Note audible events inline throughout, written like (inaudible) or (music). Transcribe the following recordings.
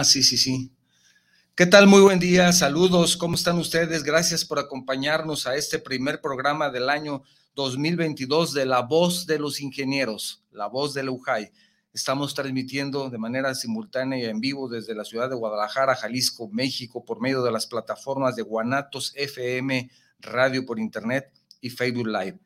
Ah, sí, sí, sí. ¿Qué tal? Muy buen día, saludos, ¿cómo están ustedes? Gracias por acompañarnos a este primer programa del año 2022 de La Voz de los Ingenieros, La Voz de la UJAI. Estamos transmitiendo de manera simultánea y en vivo desde la ciudad de Guadalajara, Jalisco, México, por medio de las plataformas de Guanatos FM, Radio por Internet y Facebook Live.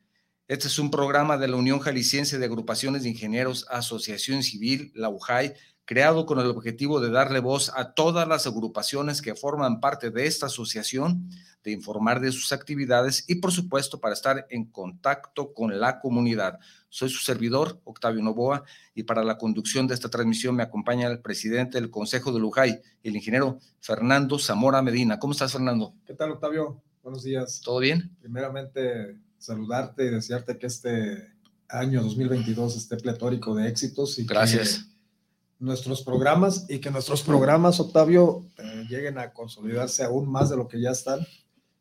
Este es un programa de la Unión Jalisciense de Agrupaciones de Ingenieros, Asociación Civil, la UJAI, creado con el objetivo de darle voz a todas las agrupaciones que forman parte de esta asociación, de informar de sus actividades y, por supuesto, para estar en contacto con la comunidad. Soy su servidor, Octavio Novoa, y para la conducción de esta transmisión me acompaña el presidente del Consejo de Lujay, el ingeniero Fernando Zamora Medina. ¿Cómo estás, Fernando? ¿Qué tal, Octavio? Buenos días. ¿Todo bien? Primeramente, saludarte y desearte que este año 2022 esté pletórico de éxitos. Y Gracias nuestros programas y que nuestros programas, Octavio, eh, lleguen a consolidarse aún más de lo que ya están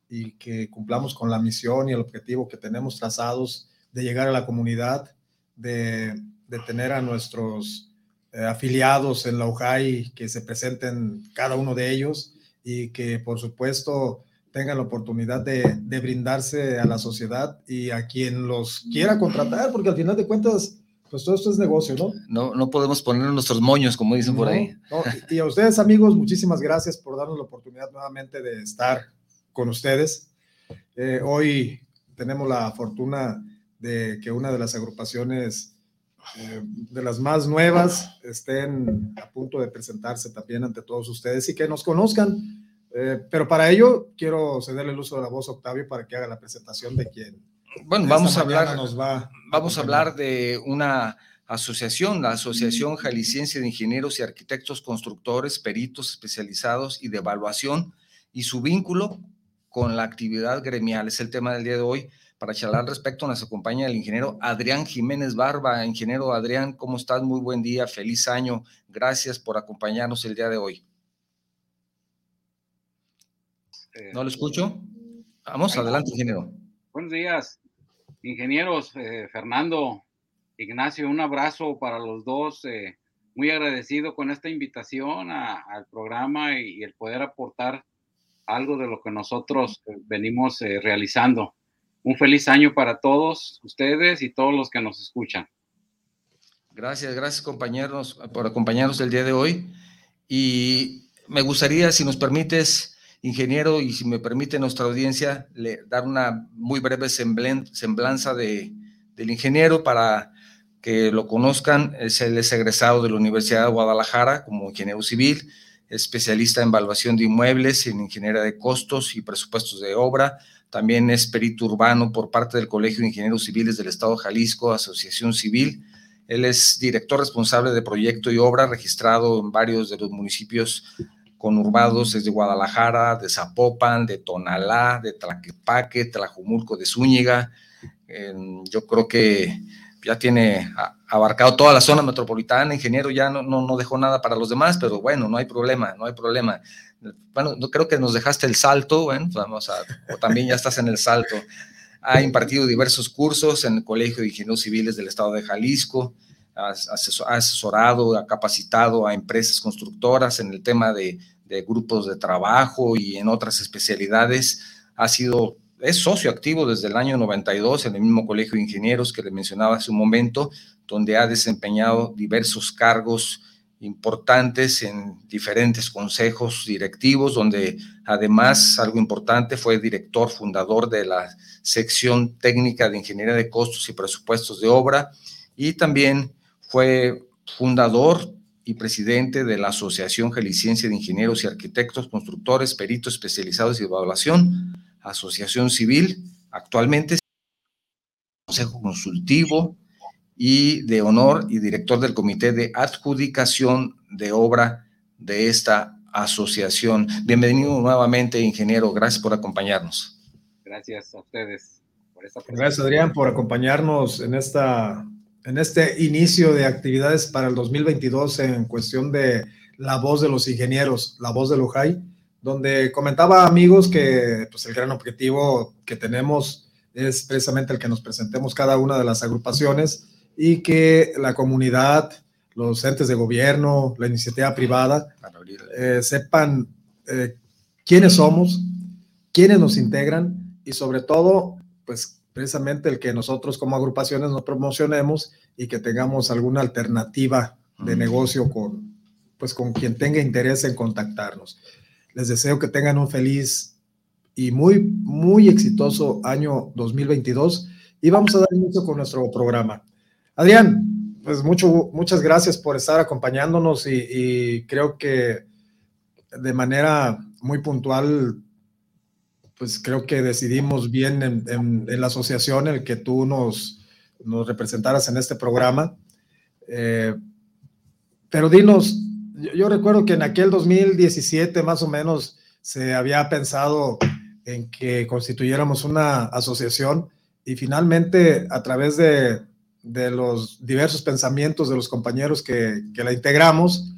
y que cumplamos con la misión y el objetivo que tenemos trazados de llegar a la comunidad, de, de tener a nuestros eh, afiliados en la UJAI que se presenten cada uno de ellos y que por supuesto tengan la oportunidad de, de brindarse a la sociedad y a quien los quiera contratar, porque al final de cuentas pues todo esto es negocio, ¿no? No, no podemos poner nuestros moños, como dicen por ahí. y a ustedes, amigos, muchísimas gracias por darnos la oportunidad nuevamente de estar con ustedes. Eh, hoy tenemos la fortuna de que una de las agrupaciones eh, de las más nuevas estén a punto de presentarse también ante todos ustedes y que nos conozcan. Eh, pero para ello quiero cederle el uso de la voz a Octavio para que haga la presentación de quien bueno, vamos a hablar, vamos a hablar de una asociación, la Asociación Jalisciense de Ingenieros y Arquitectos Constructores, Peritos Especializados y de Evaluación y su vínculo con la actividad gremial. Es el tema del día de hoy. Para charlar al respecto nos acompaña el ingeniero Adrián Jiménez Barba. Ingeniero Adrián, ¿cómo estás? Muy buen día, feliz año. Gracias por acompañarnos el día de hoy. ¿No lo escucho? Vamos, adelante, ingeniero. Buenos días. Ingenieros, eh, Fernando, Ignacio, un abrazo para los dos. Eh, muy agradecido con esta invitación al programa y, el poder aportar algo de lo que nosotros eh, venimos realizando. Un feliz año para todos ustedes y todos los que nos escuchan. Gracias, gracias compañeros por acompañarnos el día de hoy. Y me gustaría, si nos permites, ingeniero, y si me permite nuestra audiencia, le, dar una muy breve semblanza de, del ingeniero para que lo conozcan. Es el egresado de la Universidad de Guadalajara como ingeniero civil, especialista en evaluación de inmuebles, en ingeniería de costos y presupuestos de obra. También es perito urbano por parte del Colegio de Ingenieros Civiles del Estado de Jalisco, Asociación Civil. Él es director responsable de proyecto y obra registrado en varios de los municipios conurbados desde Guadalajara, de Zapopan, de Tonalá, de Tlaquepaque, Tlajumulco de Zúñiga. yo creo que ya tiene abarcado toda la zona metropolitana, ingeniero ya no, no, dejó nada para los demás, pero bueno, no hay problema, no hay problema. Bueno, no creo que nos dejaste el salto, bueno, vamos a, o también ya estás en el salto. Ha impartido diversos cursos en el Colegio de Ingenieros Civiles del Estado de Jalisco, ha asesorado, ha capacitado a empresas constructoras en el tema de grupos de trabajo y en otras especialidades. Ha sido, es socio activo desde el año 92 en el mismo Colegio de Ingenieros que le mencionaba hace un momento, donde ha desempeñado diversos cargos importantes en diferentes consejos directivos, donde además, algo importante, fue director fundador de la sección técnica de Ingeniería de Costos y Presupuestos de Obra y también fue fundador y presidente de la Asociación Jalisciense de Ingenieros y Arquitectos, Constructores, Peritos Especializados y Evaluación, Asociación Civil, actualmente Consejo Consultivo y de Honor y director del Comité de Adjudicación de Obra de esta asociación. Bienvenido nuevamente, ingeniero. Gracias por acompañarnos. Gracias a ustedes. Por esta Gracias, Adrián, por acompañarnos en esta en este inicio de actividades para el 2022 en cuestión de la voz de los ingenieros, la voz de Lujay, donde comentaba amigos que pues, el gran objetivo que tenemos es precisamente el que nos presentemos cada una de las agrupaciones y que la comunidad, los entes de gobierno, la iniciativa privada, eh, sepan eh, quiénes somos, quiénes nos integran y sobre todo, pues precisamente el que nosotros como agrupaciones nos promocionemos y que tengamos alguna alternativa de negocio con, pues con quien tenga interés en contactarnos. Les deseo que tengan un feliz y muy, muy exitoso año 2022 y vamos a dar inicio con nuestro programa. Adrián, pues mucho, muchas gracias por estar acompañándonos y, creo que de manera muy puntual, pues creo que decidimos bien en, la asociación el que tú nos, nos representaras en este programa. Eh, pero dinos, yo, recuerdo que en aquel 2017 más o menos se había pensado en que constituyéramos una asociación y finalmente a través de, de los diversos pensamientos de los compañeros que, que la integramos,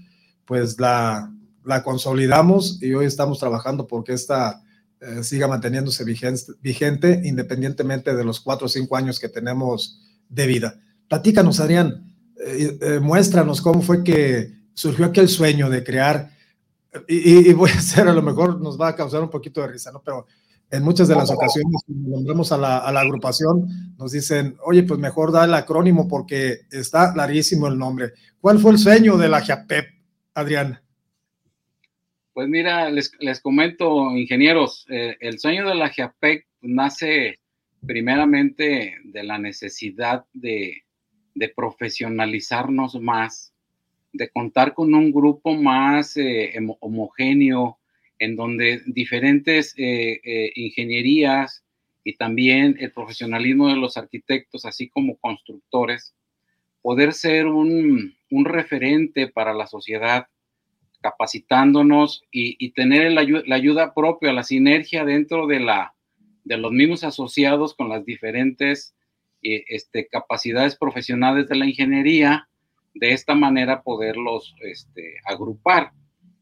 pues la, la, consolidamos y hoy estamos trabajando porque esta eh, siga manteniéndose vigente, independientemente de los cuatro o cinco años que tenemos de vida. Platícanos, Adrián, eh, eh, muéstranos cómo fue que surgió aquel sueño de crear, y, voy a hacer, a lo mejor nos va a causar un poquito de risa, ¿no? Pero en muchas de las ocasiones, cuando nombramos a la, a la agrupación, nos dicen, oye, pues mejor da el acrónimo porque está larguísimo el nombre. ¿Cuál fue el sueño de la JAPEP, Adrián? Pues mira, les, les comento, ingenieros, eh, el sueño de la JAPEC nace primeramente de la necesidad de, profesionalizarnos más de contar con un grupo más eh, homogéneo, en donde diferentes eh, ingenierías y también el profesionalismo de los arquitectos, así como constructores, poder ser un, referente para la sociedad, capacitándonos y, tener la, ayuda propia, la sinergia dentro de, la, de los mismos asociados con las diferentes este, capacidades profesionales de la ingeniería de esta manera poderlos este, agrupar.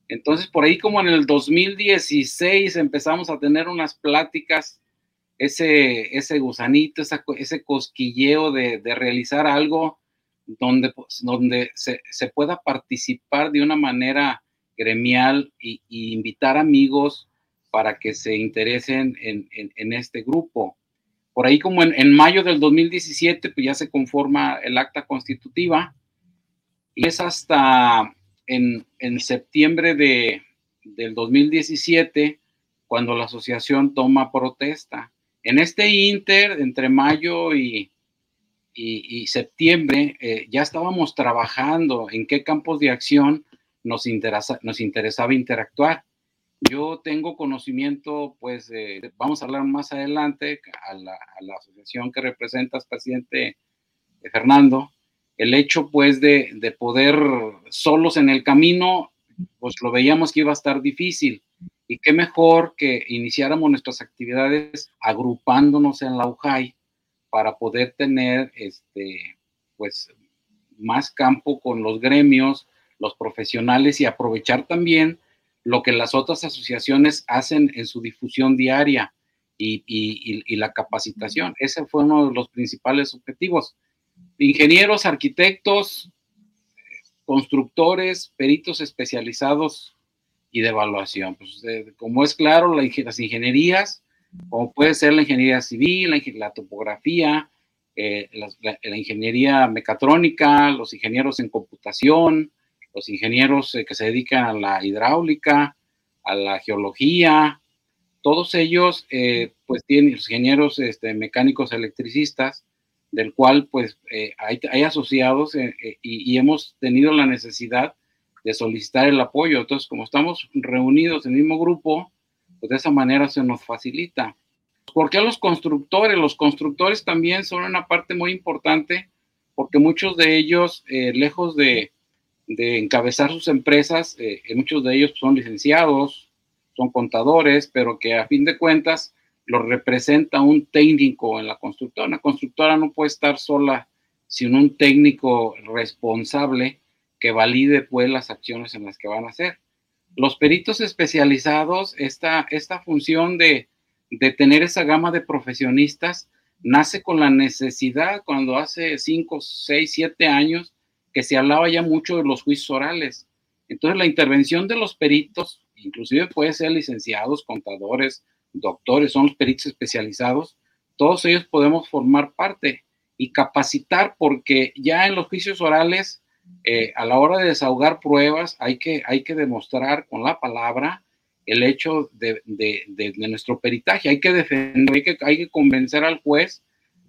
Entonces, por ahí como en el 2016 empezamos a tener unas pláticas, ese, ese gusanito, ese cosquilleo de, realizar algo donde, pues, donde se, pueda participar de una manera gremial y, invitar amigos para que se interesen en, este grupo. Por ahí como en, en, mayo del 2017, pues ya se conforma el acta constitutiva y es hasta en, septiembre de, del 2017 cuando la asociación toma protesta. En este inter, entre mayo y, y, septiembre, eh, ya estábamos trabajando en qué campos de acción nos, interesa, nos interesaba interactuar. Yo tengo conocimiento, pues, vamos a hablar más adelante a la, a la asociación que representas, presidente Fernando, el hecho pues de, de, poder solos en el camino, pues lo veíamos que iba a estar difícil. Y qué mejor que iniciáramos nuestras actividades agrupándonos en la UJAI para poder tener este, pues, más campo con los gremios, los profesionales y aprovechar también lo que las otras asociaciones hacen en su difusión diaria y, y, y la capacitación. Ese fue uno de los principales objetivos ingenieros, arquitectos, constructores, peritos especializados y de evaluación. Pues, como es claro, las ingenierías, como puede ser la ingeniería civil, la, topografía, eh, la, ingeniería mecatrónica, los ingenieros en computación, los ingenieros eh, que se dedican a la hidráulica, a la geología, todos ellos, eh, pues tienen los ingenieros este, mecánicos electricistas, del cual pues eh, hay, asociados eh, eh, y, hemos tenido la necesidad de solicitar el apoyo. Entonces, como estamos reunidos en el mismo grupo, pues de esa manera se nos facilita. ¿Por qué los constructores? Los constructores también son una parte muy importante porque muchos de ellos, lejos de, de, encabezar sus empresas, muchos de ellos son licenciados, son contadores, pero que a fin de cuentas lo representa un técnico en la constructora. Una constructora no puede estar sola sin un técnico responsable que valide pues las acciones en las que van a hacer. Los peritos especializados, esta, esta función de, de tener esa gama de profesionistas nace con la necesidad cuando hace 5, 6, 7 años que se hablaba ya mucho de los juicios orales. Entonces la intervención de los peritos, inclusive puede ser licenciados, contadores, doctores, son los peritos especializados, todos ellos podemos formar parte y capacitar porque ya en los juicios orales, eh, a la hora de desahogar pruebas, hay que, hay que demostrar con la palabra el hecho de, nuestro peritaje, hay que defender, hay que, hay que convencer al juez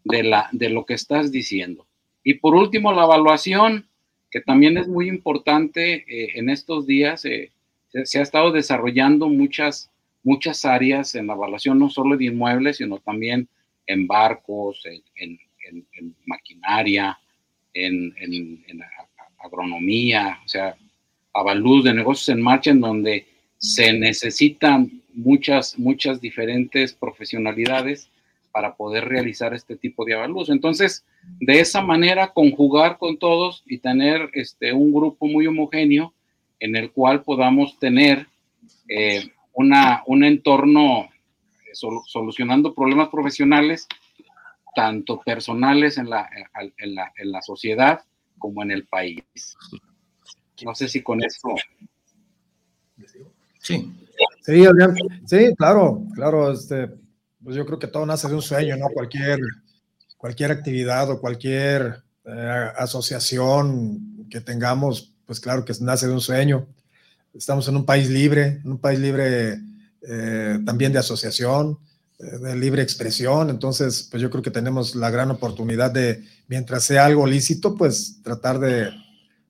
de, la, de lo que estás diciendo. Y por último, la evaluación, que también es muy importante eh, en estos días. Eh, se, ha estado desarrollando muchas, muchas áreas en la evaluación, no solo de inmuebles, sino también en barcos, en, maquinaria, en, agronomía, o sea, avalúos de negocios en marcha en donde se necesitan muchas, muchas diferentes profesionalidades para poder realizar este tipo de avalúos. Entonces, de esa manera, conjugar con todos y tener este, un grupo muy homogéneo en el cual podamos tener eh, una, un entorno eh, solucionando problemas profesionales, tanto personales en la, en, la, en la sociedad como en el país. No sé si con eso. Sí. Sí, Adrián. Sí, claro, claro. Este, pues yo creo que todo nace de un sueño, ¿no? Cualquier, cualquier actividad o cualquier eh, asociación que tengamos, pues claro que nace de un sueño. Estamos en un país libre, en un país libre eh, también de asociación, eh, de libre expresión. Entonces, pues yo creo que tenemos la gran oportunidad de, mientras sea algo lícito, pues tratar de,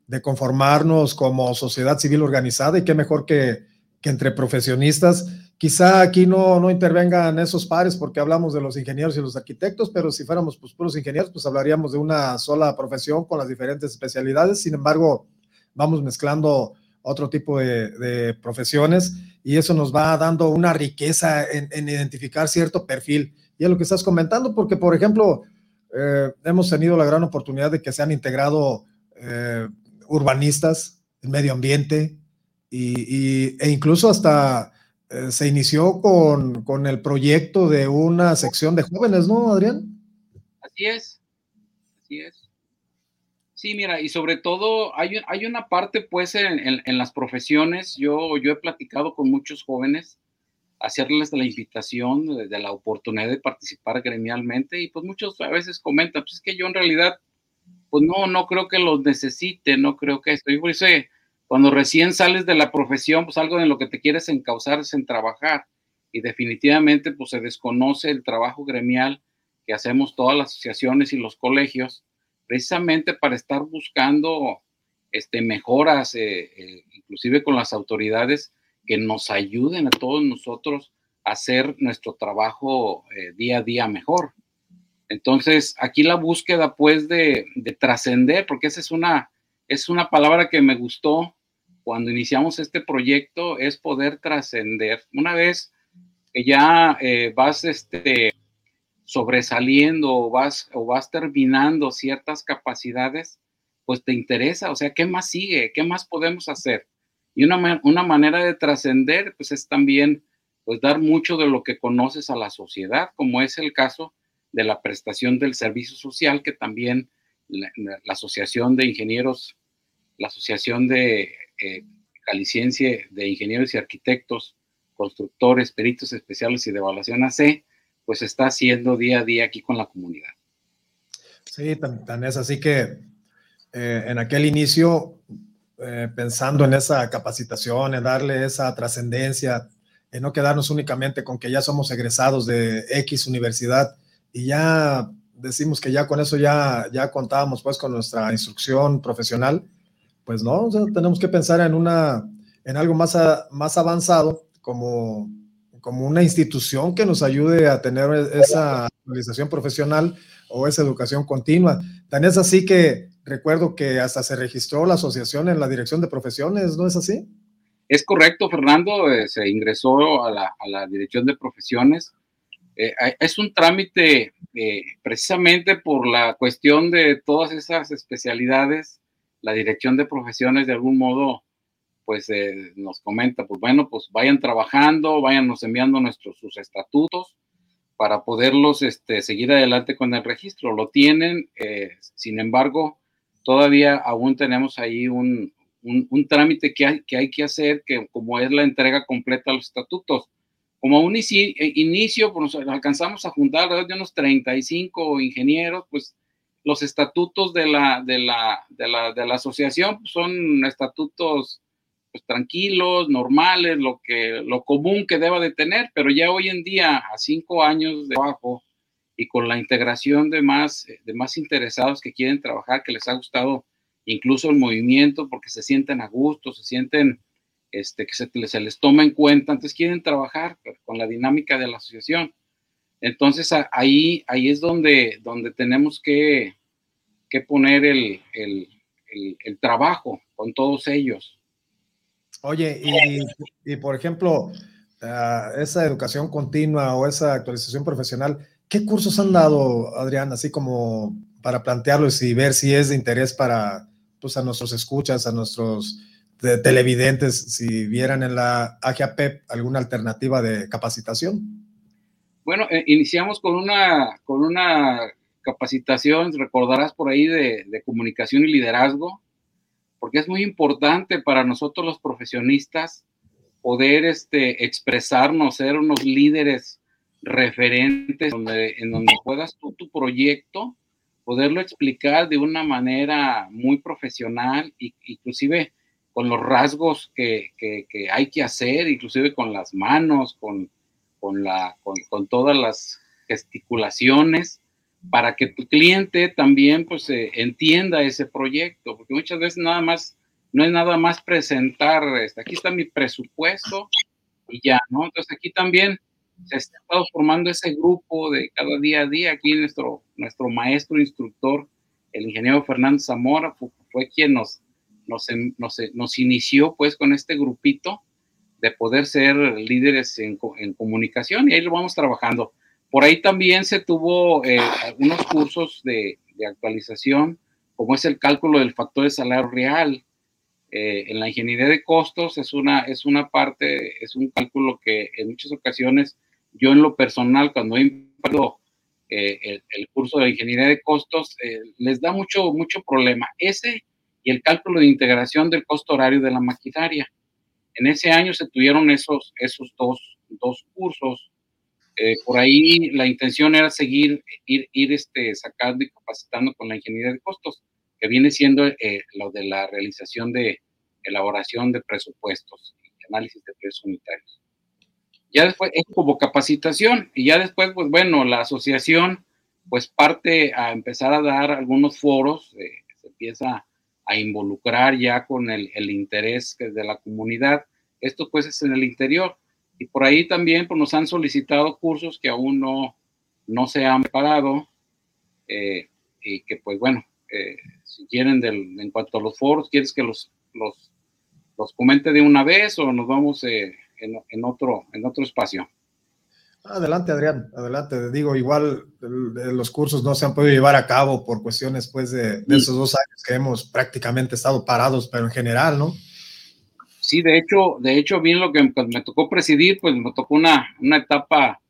de conformarnos como sociedad civil organizada y qué mejor que, que entre profesionistas Quizá aquí no, no intervengan esos pares porque hablamos de los ingenieros y los arquitectos, pero si fuéramos pues, puros ingenieros, pues hablaríamos de una sola profesión con las diferentes especialidades. Sin embargo, vamos mezclando otro tipo de, profesiones y eso nos va dando una riqueza en, identificar cierto perfil. Y es lo que estás comentando, porque, por ejemplo, eh, hemos tenido la gran oportunidad de que se han integrado eh, urbanistas, el medio ambiente y, e incluso hasta eh, se inició con, con, el proyecto de una sección de jóvenes, ¿no, Adrián? Así es, así es. Sí, mira, y sobre todo hay, hay una parte, pues, en, en, las profesiones, yo, yo he platicado con muchos jóvenes, hacerles la invitación, de, la oportunidad de participar gremialmente, y pues muchos a veces comentan, pues es que yo en realidad, pues no, no creo que los necesite, no creo que esto, por eso cuando recién sales de la profesión, pues algo en lo que te quieres encauzar es en trabajar. Y definitivamente, pues se desconoce el trabajo gremial que hacemos todas las asociaciones y los colegios, precisamente para estar buscando este, mejoras, eh, eh, inclusive con las autoridades, que nos ayuden a todos nosotros a hacer nuestro trabajo eh, día a día mejor. Entonces, aquí la búsqueda, pues, de, de trascender, porque esa es una, es una palabra que me gustó cuando iniciamos este proyecto, es poder trascender. Una vez que ya eh, vas este, sobresaliendo o vas, o vas terminando ciertas capacidades, pues te interesa, o sea, ¿qué más sigue? ¿Qué más podemos hacer? Y una, una manera de trascender, pues es también, pues dar mucho de lo que conoces a la sociedad, como es el caso de la prestación del servicio social, que también la, Asociación de Ingenieros, la Asociación de eh, de Ingenieros y Arquitectos, Constructores, Peritos Especiales y de Evaluación AC, pues está haciendo día a día aquí con la comunidad. Sí, tan, es así que eh, en aquel inicio, eh, pensando en esa capacitación, en darle esa trascendencia, en no quedarnos únicamente con que ya somos egresados de X universidad y ya decimos que ya con eso ya, ya contábamos pues con nuestra instrucción profesional, pues no, tenemos que pensar en, una, en algo más, más avanzado como, como una institución que nos ayude a tener esa actualización profesional o esa educación continua. Tan es así que recuerdo que hasta se registró la asociación en la dirección de profesiones, ¿no es así? Es correcto, Fernando, eh, se ingresó a la, a la, dirección de profesiones eh, es un trámite eh, precisamente por la cuestión de todas esas especialidades, la dirección de profesiones de algún modo pues eh, nos comenta, pues bueno, pues vayan trabajando, váyanos enviando nuestros sus estatutos para poderlos este, seguir adelante con el registro. Lo tienen, sin embargo, todavía aún tenemos ahí un, un, trámite que hay, que hay que hacer, que como es la entrega completa a los estatutos. Como un eh, inicio, pues alcanzamos a juntar de unos 35 ingenieros, pues los estatutos de la, de la, de la, de la asociación son estatutos pues, tranquilos, normales, lo, que, lo común que deba de tener, pero ya hoy en día, a cinco años de trabajo y con la integración de más, de más interesados que quieren trabajar, que les ha gustado incluso el movimiento, porque se sienten a gusto, se sienten este, que se, se les toma en cuenta, entonces quieren trabajar con la dinámica de la asociación. Entonces ahí, ahí es donde, donde tenemos que, que poner el, el, el, trabajo con todos ellos. Oye, y, por ejemplo, uh, esa educación continua o esa actualización profesional, ¿qué cursos han dado, Adrián, así como para plantearlos y ver si es de interés para pues, a nuestros escuchas, a nuestros televidentes, si vieran en la AGAPEP alguna alternativa de capacitación? Bueno, eh, iniciamos con una, con una capacitación, recordarás por ahí, de, comunicación y liderazgo, porque es muy importante para nosotros los profesionistas poder este, expresarnos, ser unos líderes referentes en donde puedas tú tu proyecto, poderlo explicar de una manera muy profesional, e inclusive con los rasgos que, que hay que hacer, inclusive con las manos, con, con, la, con, todas las gesticulaciones para que tu cliente también pues eh, entienda ese proyecto, porque muchas veces nada más, no es nada más presentar, este, aquí está mi presupuesto y ya, ¿no? Entonces aquí también se ha estado formando ese grupo de cada día a día, aquí nuestro, nuestro maestro instructor, el ingeniero Fernando Zamora, fue, fue quien nos, nos, nos, nos inició pues con este grupito de poder ser líderes en, comunicación y ahí lo vamos trabajando. Por ahí también se tuvo eh, algunos cursos de, actualización, como es el cálculo del factor de salario real. Eh, en la ingeniería de costos es una, es una parte, es un cálculo que en muchas ocasiones yo en lo personal, cuando he impartido eh, el, curso de ingeniería de costos, les da mucho, mucho problema. Ese y el cálculo de integración del costo horario de la maquinaria. En ese año se tuvieron esos, esos dos, dos cursos. Eh, por ahí la intención era seguir, ir, ir este, sacando y capacitando con la ingeniería de costos, que viene siendo eh, lo de la realización de elaboración de presupuestos y análisis de precios unitarios. Ya después es como capacitación y ya después, pues bueno, la asociación pues parte a empezar a dar algunos foros, eh, se empieza a involucrar ya con el, el interés de la comunidad. Esto pues es en el interior. Y por ahí también pues, nos han solicitado cursos que aún no, no se han preparado eh, y que pues bueno, eh, si quieren del, en cuanto a los foros, ¿quieres que los, los, los comente de una vez o nos vamos eh, en, en, otro, en otro espacio? Adelante, Adrián, adelante. Digo, igual los cursos no se han podido llevar a cabo por cuestiones pues, de, esos dos años que hemos prácticamente estado parados, pero en general, ¿no? Sí, de hecho, de hecho, bien lo que me tocó presidir, pues me tocó una, una etapa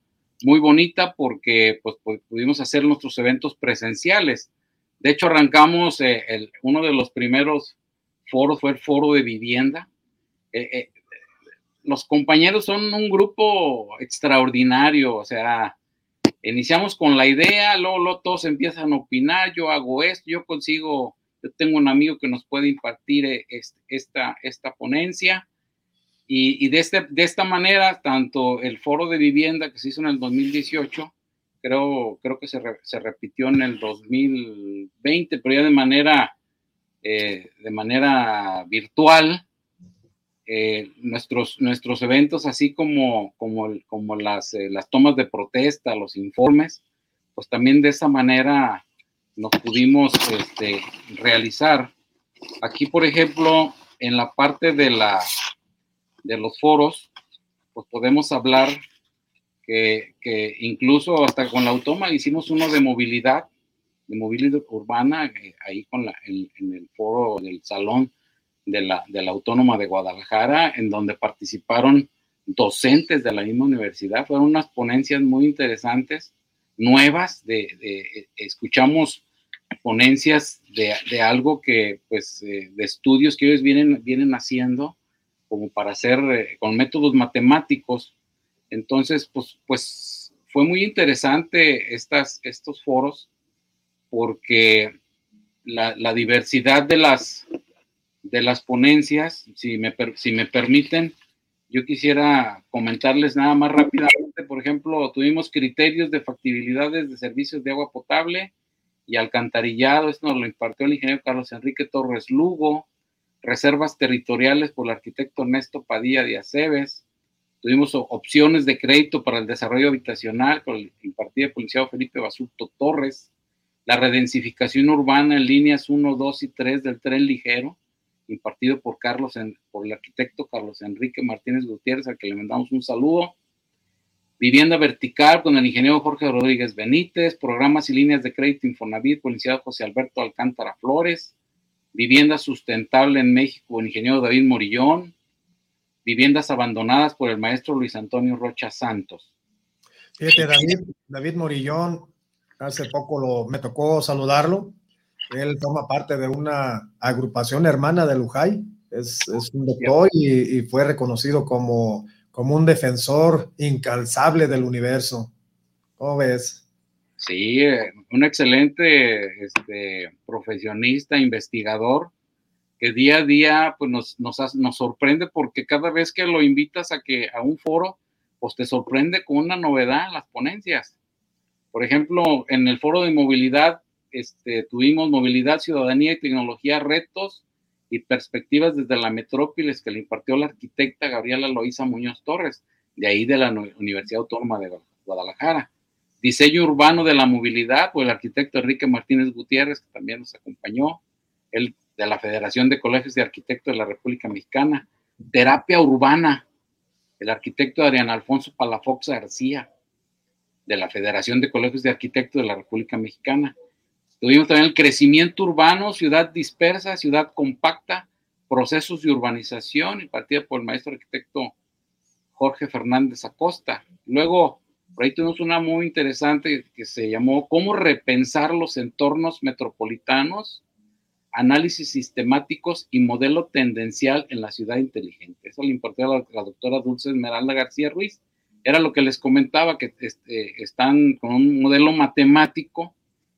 muy bonita porque pues, pues pudimos hacer nuestros eventos presenciales. De hecho, arrancamos, eh, el, uno de los primeros foros fue el foro de vivienda. Eh, eh, los compañeros son un grupo extraordinario, o sea, iniciamos con la idea, luego, todos empiezan a opinar, yo hago esto, yo consigo, yo tengo un amigo que nos puede impartir eh, esta, esta ponencia. Y, de, este, de esta manera, tanto el foro de vivienda que se hizo en el 2018, creo, creo que se, se repitió en el 2020, pero ya de manera, eh, de manera virtual, eh, nuestros, nuestros eventos, así como, como, como las, eh, las tomas de protesta, los informes, pues también de esa manera nos pudimos este, realizar. Aquí, por ejemplo, en la parte de, la, de los foros, pues podemos hablar que, que incluso hasta con la Automa hicimos uno de movilidad, de movilidad urbana, eh, ahí con la, en el foro del salón de la, de la Autónoma de Guadalajara, en donde participaron docentes de la misma universidad. Fueron unas ponencias muy interesantes, nuevas, de, escuchamos ponencias de, algo que, pues, eh, de estudios que ellos vienen, vienen haciendo como para hacer eh, con métodos matemáticos. Entonces, pues, pues fue muy interesante estas, estos foros porque la, la diversidad de las, de las ponencias, si me, si me permiten, yo quisiera comentarles nada más rápidamente. Por ejemplo, tuvimos criterios de factibilidades de servicios de agua potable, y alcantarillado. Esto nos lo impartió el ingeniero Carlos Enrique Torres Lugo. Reservas territoriales por el arquitecto Ernesto Padilla de Aceves. Tuvimos opciones de crédito para el desarrollo habitacional con el impartido por el Felipe Basulto Torres. La redensificación urbana en líneas 1, 2 y 3 del tren ligero, impartido por, Carlos, por el arquitecto Carlos Enrique Martínez Gutiérrez, al que le mandamos un saludo Vivienda Vertical con el ingeniero Jorge Rodríguez Benítez, programas y líneas de crédito Infonavit por el licenciado José Alberto Alcántara Flores, Vivienda Sustentable en México con el ingeniero David Morillón, Viviendas Abandonadas por el maestro Luis Antonio Rocha Santos. Fíjate, David, David Morillón, hace poco me tocó saludarlo. Él forma parte de una agrupación hermana de Lujay, es, un doctor y fue reconocido como como un defensor incalzable del universo. ¿Cómo ves? Sí, eh, un excelente este, profesionista, investigador, que día a día pues, nos, nos, nos, sorprende porque cada vez que lo invitas a, que, a un foro, pues te sorprende con una novedad en las ponencias. Por ejemplo, en el foro de movilidad este, tuvimos movilidad, ciudadanía y tecnología, retos y perspectivas desde la metrópolis que le impartió la arquitecta Gabriela Loíza Muñoz Torres, de ahí de la Universidad Autónoma de Guadalajara. Diseño urbano de la movilidad, pues el arquitecto Enrique Martínez Gutiérrez, que también nos acompañó, él de la Federación de Colegios de Arquitectos de la República Mexicana. Terapia urbana, el arquitecto Adrián Alfonso Palafox García, de la Federación de Colegios de Arquitectos de la República Mexicana. Tuvimos también el crecimiento urbano, ciudad dispersa, ciudad compacta, procesos de urbanización, impartida por el maestro arquitecto Jorge Fernández Acosta. Luego, por ahí tuvimos una muy interesante que se llamó ¿Cómo repensar los entornos metropolitanos? Análisis sistemáticos y modelo tendencial en la ciudad inteligente. Eso le impartió a la, doctora Dulce Esmeralda García Ruiz. Era lo que les comentaba, que este, están con un modelo matemático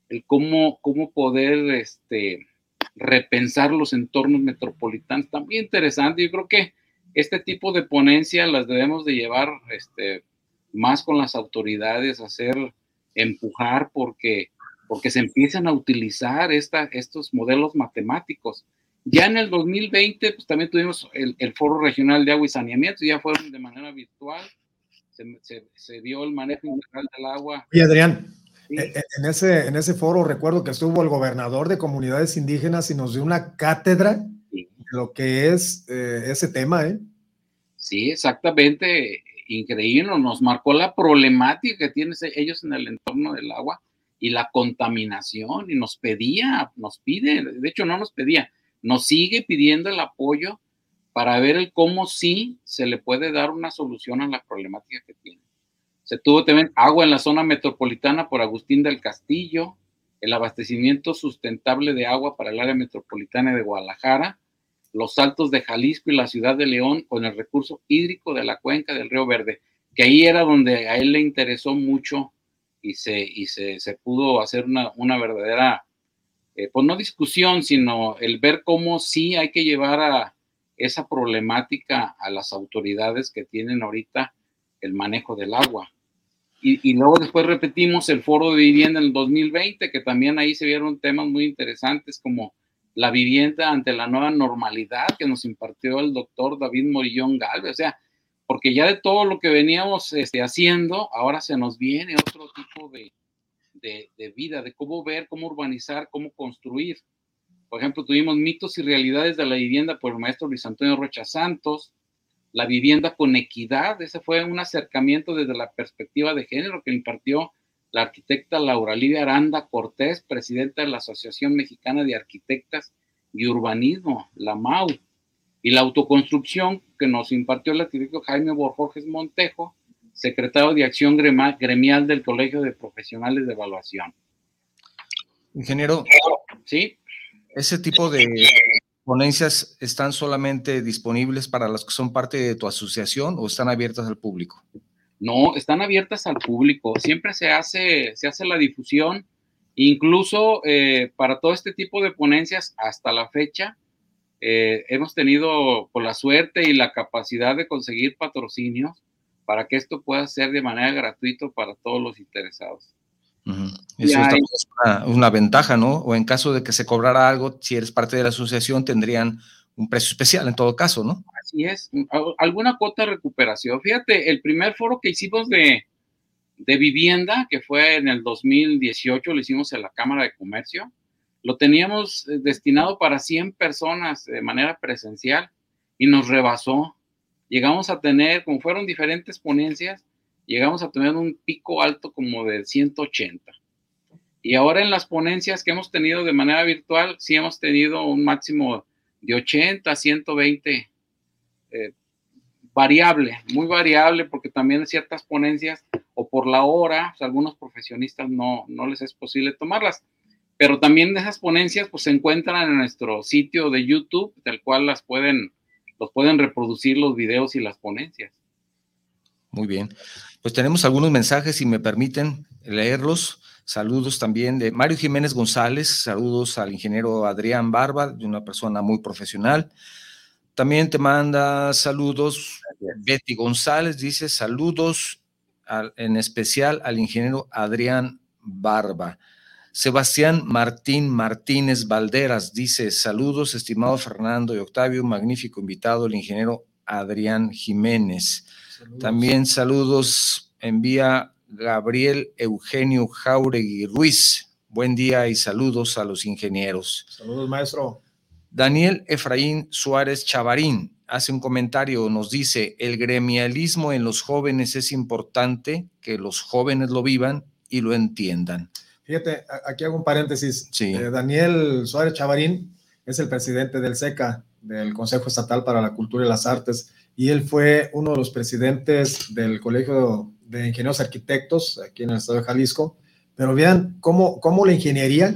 el cómo, cómo poder este, repensar los entornos metropolitanos. También interesante, yo creo que este tipo de ponencias las debemos de llevar este, más con las autoridades, hacer, empujar, porque, porque se empiezan a utilizar esta, estos modelos matemáticos. Ya en el 2020, pues también tuvimos el, Foro Regional de Agua y Saneamiento, ya fueron de manera virtual, se, se dio el manejo integral del agua. Y Adrián, e, e, en, ese, en ese foro recuerdo que estuvo el gobernador de comunidades indígenas y nos dio una cátedra de lo que es eh, ese tema. ¿eh? Sí, exactamente. Increíble. Nos marcó la problemática que tienen ellos en el entorno del agua y la contaminación. Y nos pedía, nos pide, de hecho no nos pedía, nos sigue pidiendo el apoyo para ver el cómo sí se le puede dar una solución a la problemática que tiene. Se tuvo también agua en la zona metropolitana por Agustín del Castillo, el abastecimiento sustentable de agua para el área metropolitana de Guadalajara, los Altos de Jalisco y la ciudad de León con el recurso hídrico de la cuenca del Río Verde, que ahí era donde a él le interesó mucho y se, y se, pudo hacer una, una verdadera, eh, pues no discusión, sino el ver cómo sí hay que llevar a esa problemática a las autoridades que tienen ahorita el manejo del agua. Y, luego después repetimos el foro de vivienda en el 2020, que también ahí se vieron temas muy interesantes como la vivienda ante la nueva normalidad que nos impartió el doctor David Morillón Galvez. O sea, porque ya de todo lo que veníamos este, haciendo, ahora se nos viene otro tipo de, de, de, vida, de cómo ver, cómo urbanizar, cómo construir. Por ejemplo, tuvimos mitos y realidades de la vivienda por el maestro Luis Antonio Rocha Santos, la vivienda con equidad. Ese fue un acercamiento desde la perspectiva de género que impartió la arquitecta Laura Livia Aranda Cortés, presidenta de la Asociación Mexicana de Arquitectas y Urbanismo, la MAU, y la autoconstrucción que nos impartió el arquitecto Jaime Borges Montejo, secretario de Acción Gremial del Colegio de Profesionales de Evaluación. Ingeniero. Sí. Ese tipo de ponencias están solamente disponibles para los que son parte de tu asociación o están abiertas al público? No, están abiertas al público. Siempre se hace, se hace la difusión. Incluso eh, para todo este tipo de ponencias, hasta la fecha, eh, hemos tenido por la suerte y la capacidad de conseguir patrocinios para que esto pueda ser de manera gratuita para todos los interesados. Eso es una, ventaja, ¿no? O en caso de que se cobrara algo, si eres parte de la asociación, tendrían un precio especial en todo caso, ¿no? Así es, alguna cuota de recuperación. Fíjate, el primer foro que hicimos de, de vivienda, que fue en el 2018, lo hicimos en la Cámara de Comercio, lo teníamos eh, destinado para 100 personas de manera presencial y nos rebasó. Llegamos a tener, como fueron diferentes ponencias, llegamos a tener un pico alto como de 180. Y ahora en las ponencias que hemos tenido de manera virtual, sí hemos tenido un máximo de 80 a 120. Eh, variable, muy variable, porque también ciertas ponencias o por la hora, algunos profesionistas no, no les es posible tomarlas. Pero también esas ponencias pues se encuentran en nuestro sitio de YouTube, del cual las pueden, los pueden reproducir los videos y las ponencias. Muy bien. Pues tenemos algunos mensajes, si me permiten leerlos. Saludos también de Mario Jiménez González, saludos al ingeniero Adrián Barba, de una persona muy profesional. También te manda saludos Betty González, dice saludos en especial al ingeniero Adrián Barba. Sebastián Martín Martínez Valderas dice saludos, estimado Fernando y Octavio, magnífico invitado, el ingeniero Adrián Jiménez. También saludos envía Gabriel Eugenio Jauregui Ruiz. Buen día y saludos a los ingenieros. Saludos, maestro. Daniel Efraín Suárez Chavarín hace un comentario, nos dice, el gremialismo en los jóvenes es importante que los jóvenes lo vivan y lo entiendan. Fíjate, aquí hago un paréntesis. Sí. Eh, Daniel Suárez Chavarín es el presidente del SECA, del Consejo Estatal para la Cultura y las Artes, y él fue uno de los presidentes del Colegio de Ingenieros Arquitectos aquí en el estado de Jalisco. Pero vean cómo, cómo la ingeniería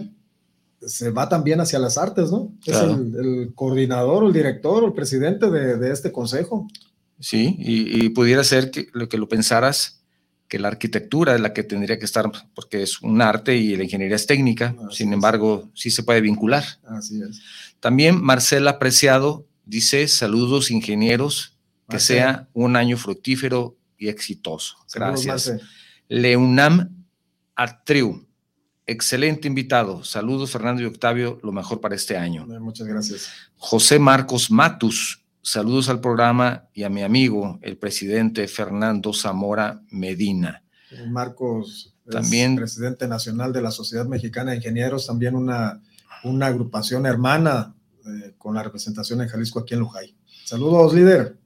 se va también hacia las artes, ¿no? Es el, coordinador, el director, el presidente de, este consejo. Sí, y, pudiera ser que lo que lo pensaras, que la arquitectura es la que tendría que estar, porque es un arte y la ingeniería es técnica, sin embargo, sí se puede vincular. Así es. También Marcela Apreciado dice, saludos ingenieros, que sea un año fructífero y exitoso. Gracias. Leunam Atriu, excelente invitado. Saludos Fernando y Octavio, lo mejor para este año. Muchas gracias. José Marcos Matus, saludos al programa y a mi amigo, el presidente Fernando Zamora Medina. Marcos, también presidente nacional de la Sociedad Mexicana de Ingenieros, también una, una agrupación hermana eh, con la representación en Jalisco aquí en Lujay. Saludos, líder.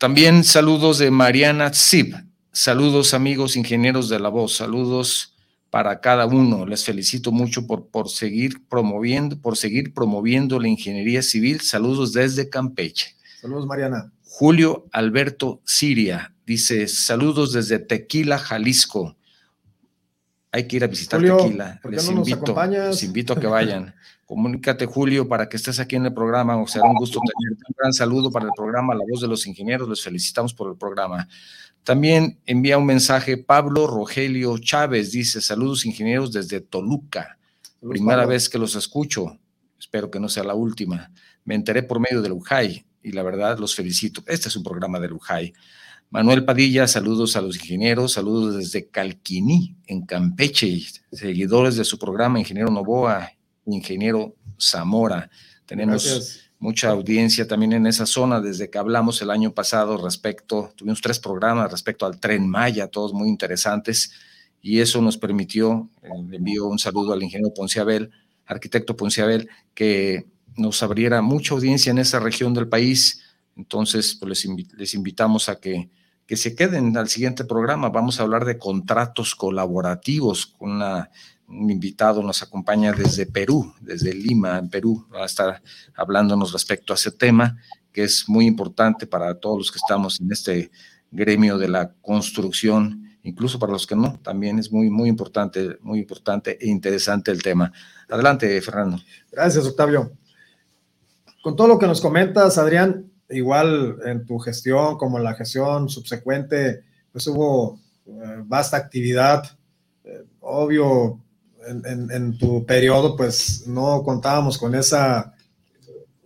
También saludos de Mariana Zip. Saludos amigos ingenieros de la voz. Saludos para cada uno. Les felicito mucho por, por, seguir promoviendo, por seguir promoviendo la ingeniería civil. Saludos desde Campeche. Saludos, Mariana. Julio Alberto Siria dice: Saludos desde Tequila, Jalisco. Hay que ir a visitar Tequila. les, invito, les invito a que vayan. (laughs) Comunícate, Julio, para que estés aquí en el programa. O será un gusto tenerte. Un gran saludo para el programa La Voz de los Ingenieros. Les felicitamos por el programa. También envía un mensaje Pablo Rogelio Chávez. Dice: Saludos, ingenieros, desde Toluca. Primera vez que los escucho. Espero que no sea la última. Me enteré por medio del UJAI y la verdad los felicito. Este es un programa del UJAI. Manuel Padilla, saludos a los ingenieros, saludos desde Calquiní, en Campeche, seguidores de su programa, Ingeniero Novoa ingeniero Zamora. Tenemos mucha audiencia también en esa zona desde que hablamos el año pasado respecto, tuvimos tres programas respecto al tren Maya, todos muy interesantes, y eso nos permitió, eh, le envío un saludo al ingeniero Ponciabel, arquitecto Ponciabel, que nos abriera mucha audiencia en esa región del país. Entonces, pues les, les invitamos a que, que se queden al siguiente programa. Vamos a hablar de contratos colaborativos un invitado nos acompaña desde Perú, desde Lima, en Perú, va a estar hablándonos respecto a ese tema que es muy importante para todos los que estamos en este gremio de la construcción incluso para los que no, también es muy, muy importante, muy importante e interesante el tema. Adelante, Fernando. Gracias, Octavio. Con todo lo que nos comentas, Adrián, igual en tu gestión como en la gestión subsecuente, pues hubo eh, vasta actividad. Eh, obvio, en, tu periodo, pues no contábamos con esa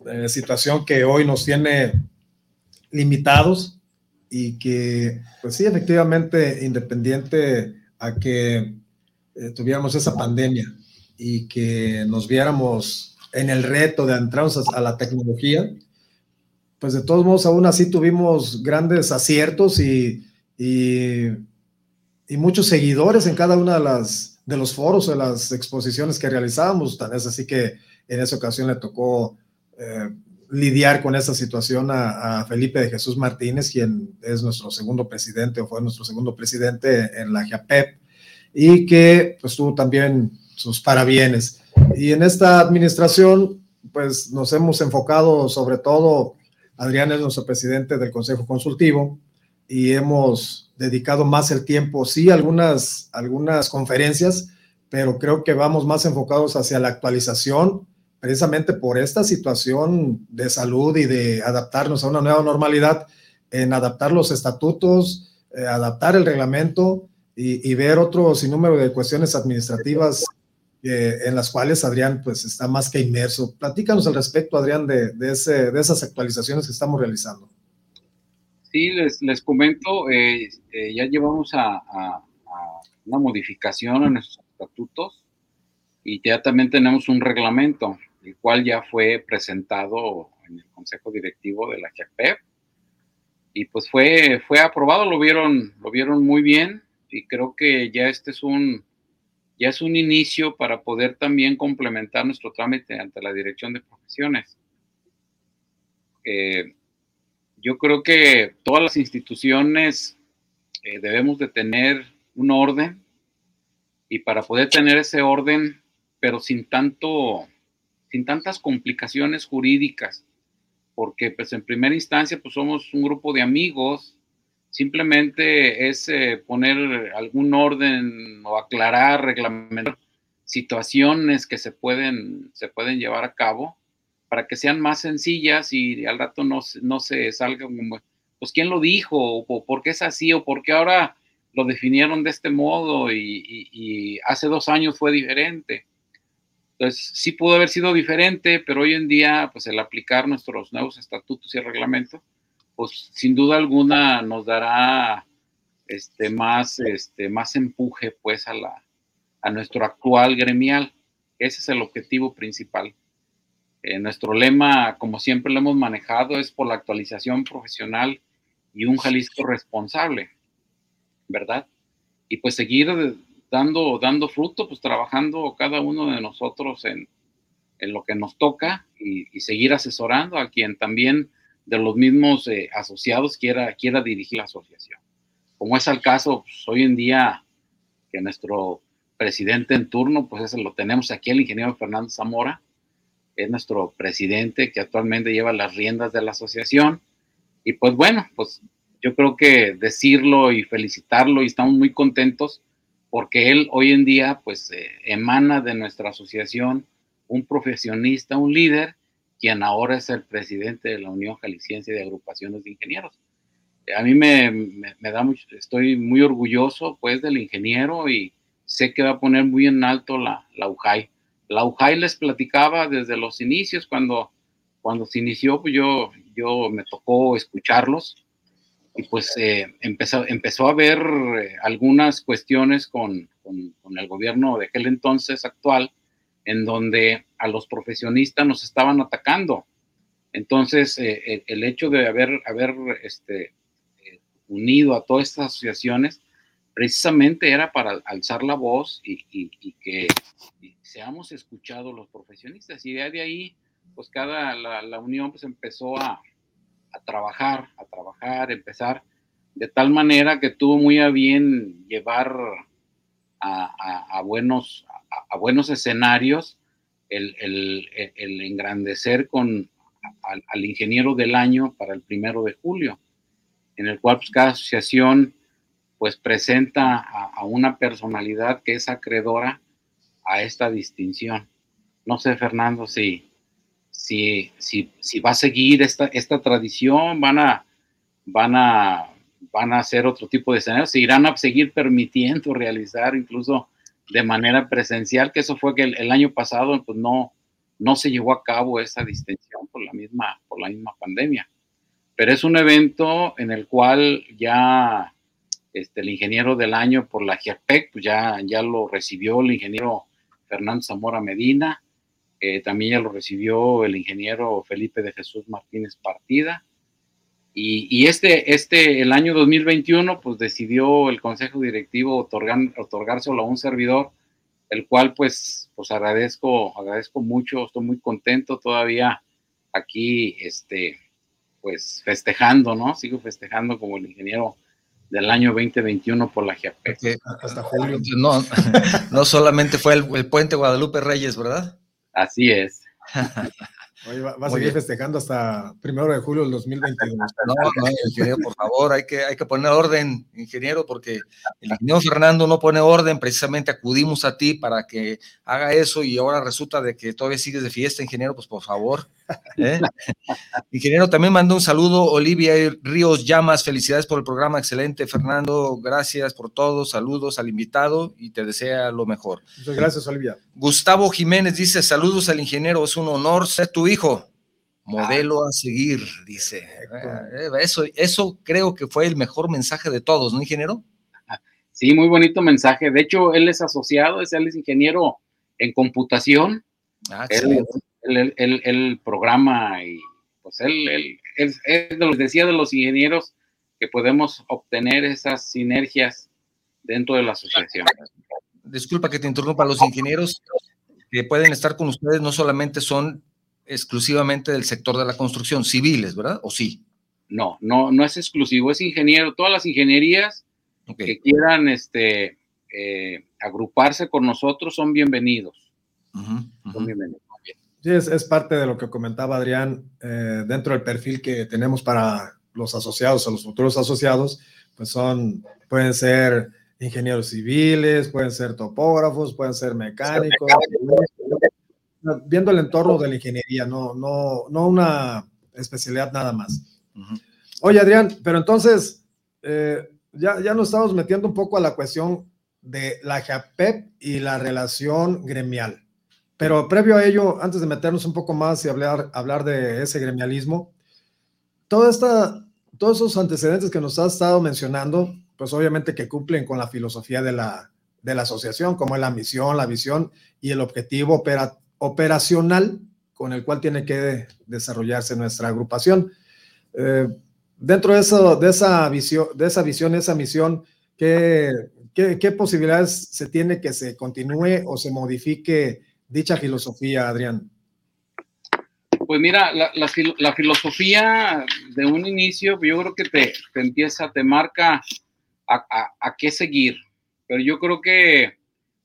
eh, situación que hoy nos tiene limitados y que, pues sí, efectivamente, independiente a que tuviéramos esa pandemia y que nos viéramos en el reto de entrarnos a la tecnología, pues de todos modos, aún así tuvimos grandes aciertos y, y, muchos seguidores en cada una de las de los foros, de las exposiciones que realizábamos. Tan es así que en esa ocasión le tocó eh, lidiar con esa situación a, Felipe de Jesús Martínez, quien es nuestro segundo presidente o fue nuestro segundo presidente en la JAPEP y que pues tuvo también sus parabienes. Y en esta administración, pues nos hemos enfocado sobre todo Adrián es nuestro presidente del Consejo Consultivo y hemos dedicado más el tiempo, sí, algunas, algunas conferencias, pero creo que vamos más enfocados hacia la actualización, precisamente por esta situación de salud y de adaptarnos a una nueva normalidad, en adaptar los estatutos, eh, adaptar el reglamento y, y, ver otro sinnúmero de cuestiones administrativas eh, en las cuales Adrián pues está más que inmerso. Platícanos al respecto, Adrián, de, de, ese, de esas actualizaciones que estamos realizando. Sí, les, les comento, eh, eh, ya llevamos a, a, una modificación a nuestros estatutos y ya también tenemos un reglamento, el cual ya fue presentado en el Consejo Directivo de la JAPEP y pues fue, fue aprobado, lo vieron, lo vieron muy bien y creo que ya este es un, ya es un inicio para poder también complementar nuestro trámite ante la Dirección de Profesiones. Eh, yo creo que todas las instituciones eh, debemos de tener un orden y para poder tener ese orden, pero sin tanto, sin tantas complicaciones jurídicas, porque pues en primera instancia pues somos un grupo de amigos Simplemente es eh, poner algún orden o aclarar, reglamentar situaciones que se pueden, se pueden llevar a cabo para que sean más sencillas y al rato no, no se salga como, pues, ¿quién lo dijo? O, ¿por qué es así? ¿O por qué ahora lo definieron de este modo y, y hace dos años fue diferente? Entonces, sí pudo haber sido diferente, pero hoy en día, pues el aplicar nuestros nuevos estatutos y reglamentos, pues sin duda alguna nos dará este, más, este, más empuje pues a, la, a nuestro actual gremial. Ese es el objetivo principal. Eh, nuestro lema, como siempre lo hemos manejado, es por la actualización profesional y un Jalisco responsable, ¿verdad? Y pues seguir dando, dando fruto, pues trabajando cada uno de nosotros en, en lo que nos toca y, y seguir asesorando a quien también de los mismos eh, asociados quiera, quiera dirigir la asociación. Como es el caso pues, hoy en día que nuestro presidente en turno, pues ese lo tenemos aquí, el ingeniero Fernando Zamora, es nuestro presidente que actualmente lleva las riendas de la asociación. Y pues bueno, pues yo creo que decirlo y felicitarlo y estamos muy contentos porque él hoy en día pues eh, emana de nuestra asociación un profesionista, un líder quien ahora es el presidente de la Unión Jalisciense de Agrupaciones de Ingenieros. A mí me, me, da mucho, estoy muy orgulloso pues del ingeniero y sé que va a poner muy en alto la, la UJAI. La UJAI les platicaba desde los inicios, cuando, cuando se inició, pues yo, yo me tocó escucharlos y pues eh, empezó, empezó a haber eh, algunas cuestiones con, con, con el gobierno de aquel entonces actual, en donde a los profesionistas nos estaban atacando. Entonces, eh, el, hecho de haber, haber este, unido a todas estas asociaciones, precisamente era para alzar la voz y, que seamos escuchados los profesionistas. Y de ahí, pues cada, la, unión pues empezó a, trabajar, a trabajar, empezar, de tal manera que tuvo muy a bien llevar a, buenos, a, buenos escenarios el, engrandecer con al, ingeniero del año para el primero de julio, en el cual pues, cada asociación pues presenta a, una personalidad que es acreedora a esta distinción. No sé, Fernando, si, si, si, si va a seguir esta, esta tradición, van a, van, a, van a hacer otro tipo de escenarios, se irán a seguir permitiendo realizar incluso de manera presencial, que eso fue que el, año pasado pues no, no se llevó a cabo esa distinción por la misma, por la misma pandemia. Pero es un evento en el cual ya este, el ingeniero del año por la GIAPEC, pues ya, ya lo recibió el ingeniero Fernando Zamora Medina, eh, también ya lo recibió el ingeniero Felipe de Jesús Martínez Partida. Y, y, este, este, el año 2021, pues decidió el Consejo Directivo otorgar, otorgárselo a un servidor, el cual pues, pues agradezco, agradezco mucho, estoy muy contento todavía aquí, este, pues festejando, ¿no? Sigo festejando como el ingeniero del año 2021 por la GIAPEC. Hasta julio. (laughs) No, (laughs) no solamente fue el, el puente Guadalupe Reyes, ¿verdad? Así es. (laughs) Oye, va, a seguir festejando hasta primero de julio del 2022. (laughs) No, no, ingeniero, por favor, hay que, hay que poner orden, ingeniero, porque el ingeniero Fernando no pone orden, precisamente acudimos a ti para que haga eso y ahora resulta de que todavía sigues de fiesta, ingeniero, pues por favor. ¿eh? (laughs) ingeniero, también mando un saludo, Olivia Ríos Llamas, felicidades por el programa, excelente, Fernando, gracias por todo, saludos al invitado y te desea lo mejor. Muchas gracias, Olivia. Gustavo Jiménez dice, saludos al ingeniero, es un honor ser tu hijo. Modelo a seguir, dice. Eh, eso, eso creo que fue el mejor mensaje de todos, ¿no, ingeniero? Sí, muy bonito mensaje. De hecho, él es asociado, es, él es ingeniero en computación. Ah, él, él, programa y pues él, él, es, decía de los ingenieros que podemos obtener esas sinergias dentro de la asociación. Disculpa que te interrumpa, los ingenieros que pueden estar con ustedes no solamente son exclusivamente del sector de la construcción, civiles, ¿verdad? ¿O sí? No, no, no es exclusivo, es ingeniero. Todas las ingenierías que quieran este, eh, agruparse con nosotros son bienvenidos. Son bienvenidos. Sí, es, parte de lo que comentaba Adrián, eh, dentro del perfil que tenemos para los asociados o los futuros asociados, pues son, pueden ser ingenieros civiles, pueden ser topógrafos, pueden ser mecánicos, viendo el entorno de la ingeniería, no, no, no una especialidad nada más. Oye, Adrián, pero entonces, eh, ya, ya nos estamos metiendo un poco a la cuestión de la JAPEP y la relación gremial. Pero previo a ello, antes de meternos un poco más y hablar, hablar de ese gremialismo, toda esta, todos esos antecedentes que nos has estado mencionando, pues obviamente que cumplen con la filosofía de la, de la asociación, como es la misión, la visión y el objetivo opera, operacional con el cual tiene que desarrollarse nuestra agrupación. Eh, dentro de, eso, de, esa visión, de esa visión, esa misión, ¿qué, qué, posibilidades se tiene que se continúe o se modifique dicha filosofía, Adrián? Pues mira, la, filosofía de un inicio, yo creo que te, te empieza, te marca a, qué seguir, pero yo creo que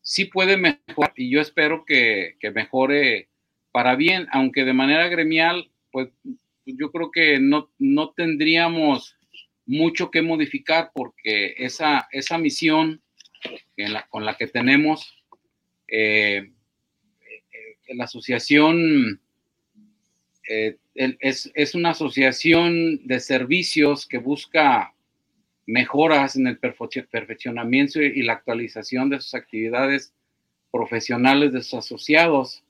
sí puede mejorar y yo espero que, mejore para bien, aunque de manera gremial, pues yo creo que no, no tendríamos mucho que modificar porque esa, esa misión con la que tenemos, eh, eh, la asociación eh, es, es, una asociación de servicios que busca mejoras en el perfeccionamiento y la actualización de sus actividades profesionales de sus asociados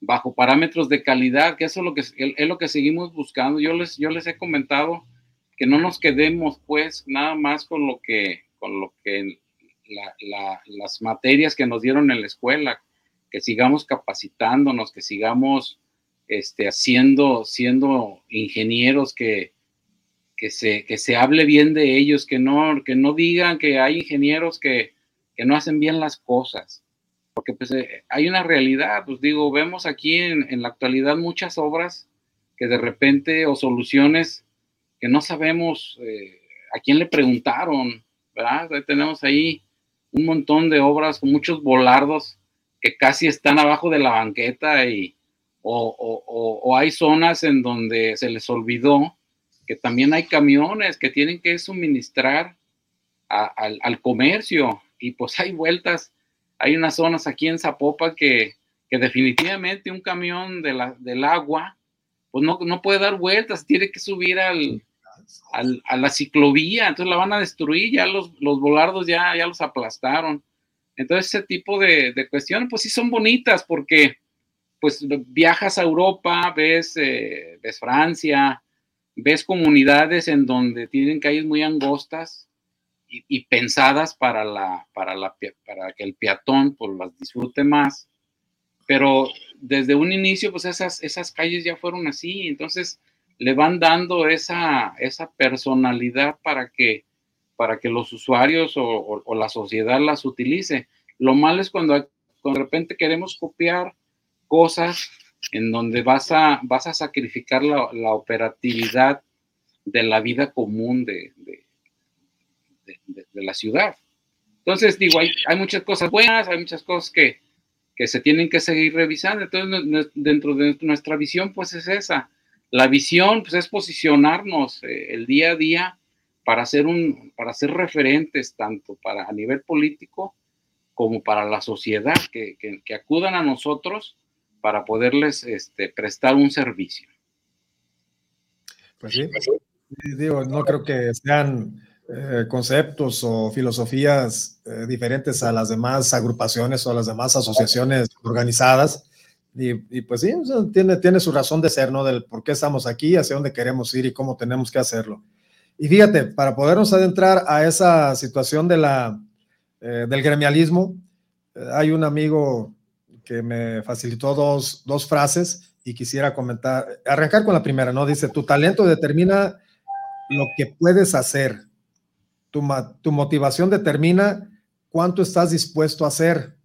bajo parámetros de calidad, que eso es lo que, es lo que seguimos buscando. Yo les, yo les he comentado que no nos quedemos pues nada más con lo que, con lo que las materias que nos dieron en la escuela, que sigamos capacitándonos, que sigamos este, haciendo, siendo ingenieros que, que se, que se hable bien de ellos, que no, que no digan que hay ingenieros que, que no hacen bien las cosas. Porque pues eh, hay una realidad, pues digo, vemos aquí en, en, la actualidad muchas obras que de repente o soluciones que no sabemos eh, a quién le preguntaron, ¿verdad? Tenemos ahí un montón de obras con muchos volardos que casi están abajo de la banqueta y, o, o, o hay zonas en donde se les olvidó que también hay camiones que tienen que suministrar al, comercio y pues hay vueltas, hay unas zonas aquí en Zapopa que, que definitivamente un camión de la, del agua pues no, no puede dar vueltas, tiene que subir al, a la ciclovía, entonces la van a destruir, ya los, los volardos ya, ya los aplastaron. Entonces ese tipo de, de cuestiones pues sí son bonitas porque pues viajas a Europa, ves, eh, ves Francia, ves comunidades en donde tienen calles muy angostas y, pensadas para, la, para, la, para que el peatón pues, las disfrute más. Pero desde un inicio, pues esas, esas calles ya fueron así, entonces le van dando esa, esa personalidad para que, para que los usuarios o, la sociedad las utilice. Lo malo es cuando, de repente queremos copiar cosas en donde vas a, vas a sacrificar la, la operatividad de la vida común de, de, la ciudad. Entonces, digo, hay, hay, muchas cosas buenas, hay muchas cosas que, que se tienen que seguir revisando. Entonces, dentro de nuestra visión, pues es esa. La visión, pues es posicionarnos eh, el día a día para ser, un, para ser referentes tanto para a nivel político como para la sociedad, que, que, que acudan a nosotros para poderles este, prestar un servicio. Pues sí, digo, no creo que sean eh, conceptos o filosofías eh, diferentes a las demás agrupaciones o a las demás asociaciones organizadas. Y, pues sí, tiene, tiene su razón de ser, ¿no? Del por qué estamos aquí, hacia dónde queremos ir y cómo tenemos que hacerlo. Y fíjate, para podernos adentrar a esa situación de la, eh, del gremialismo, hay un amigo que me facilitó dos, dos frases y quisiera comentar, arrancar con la primera, ¿no? Dice, tu talento determina lo que puedes hacer. Tu, tu motivación determina cuánto estás dispuesto a hacer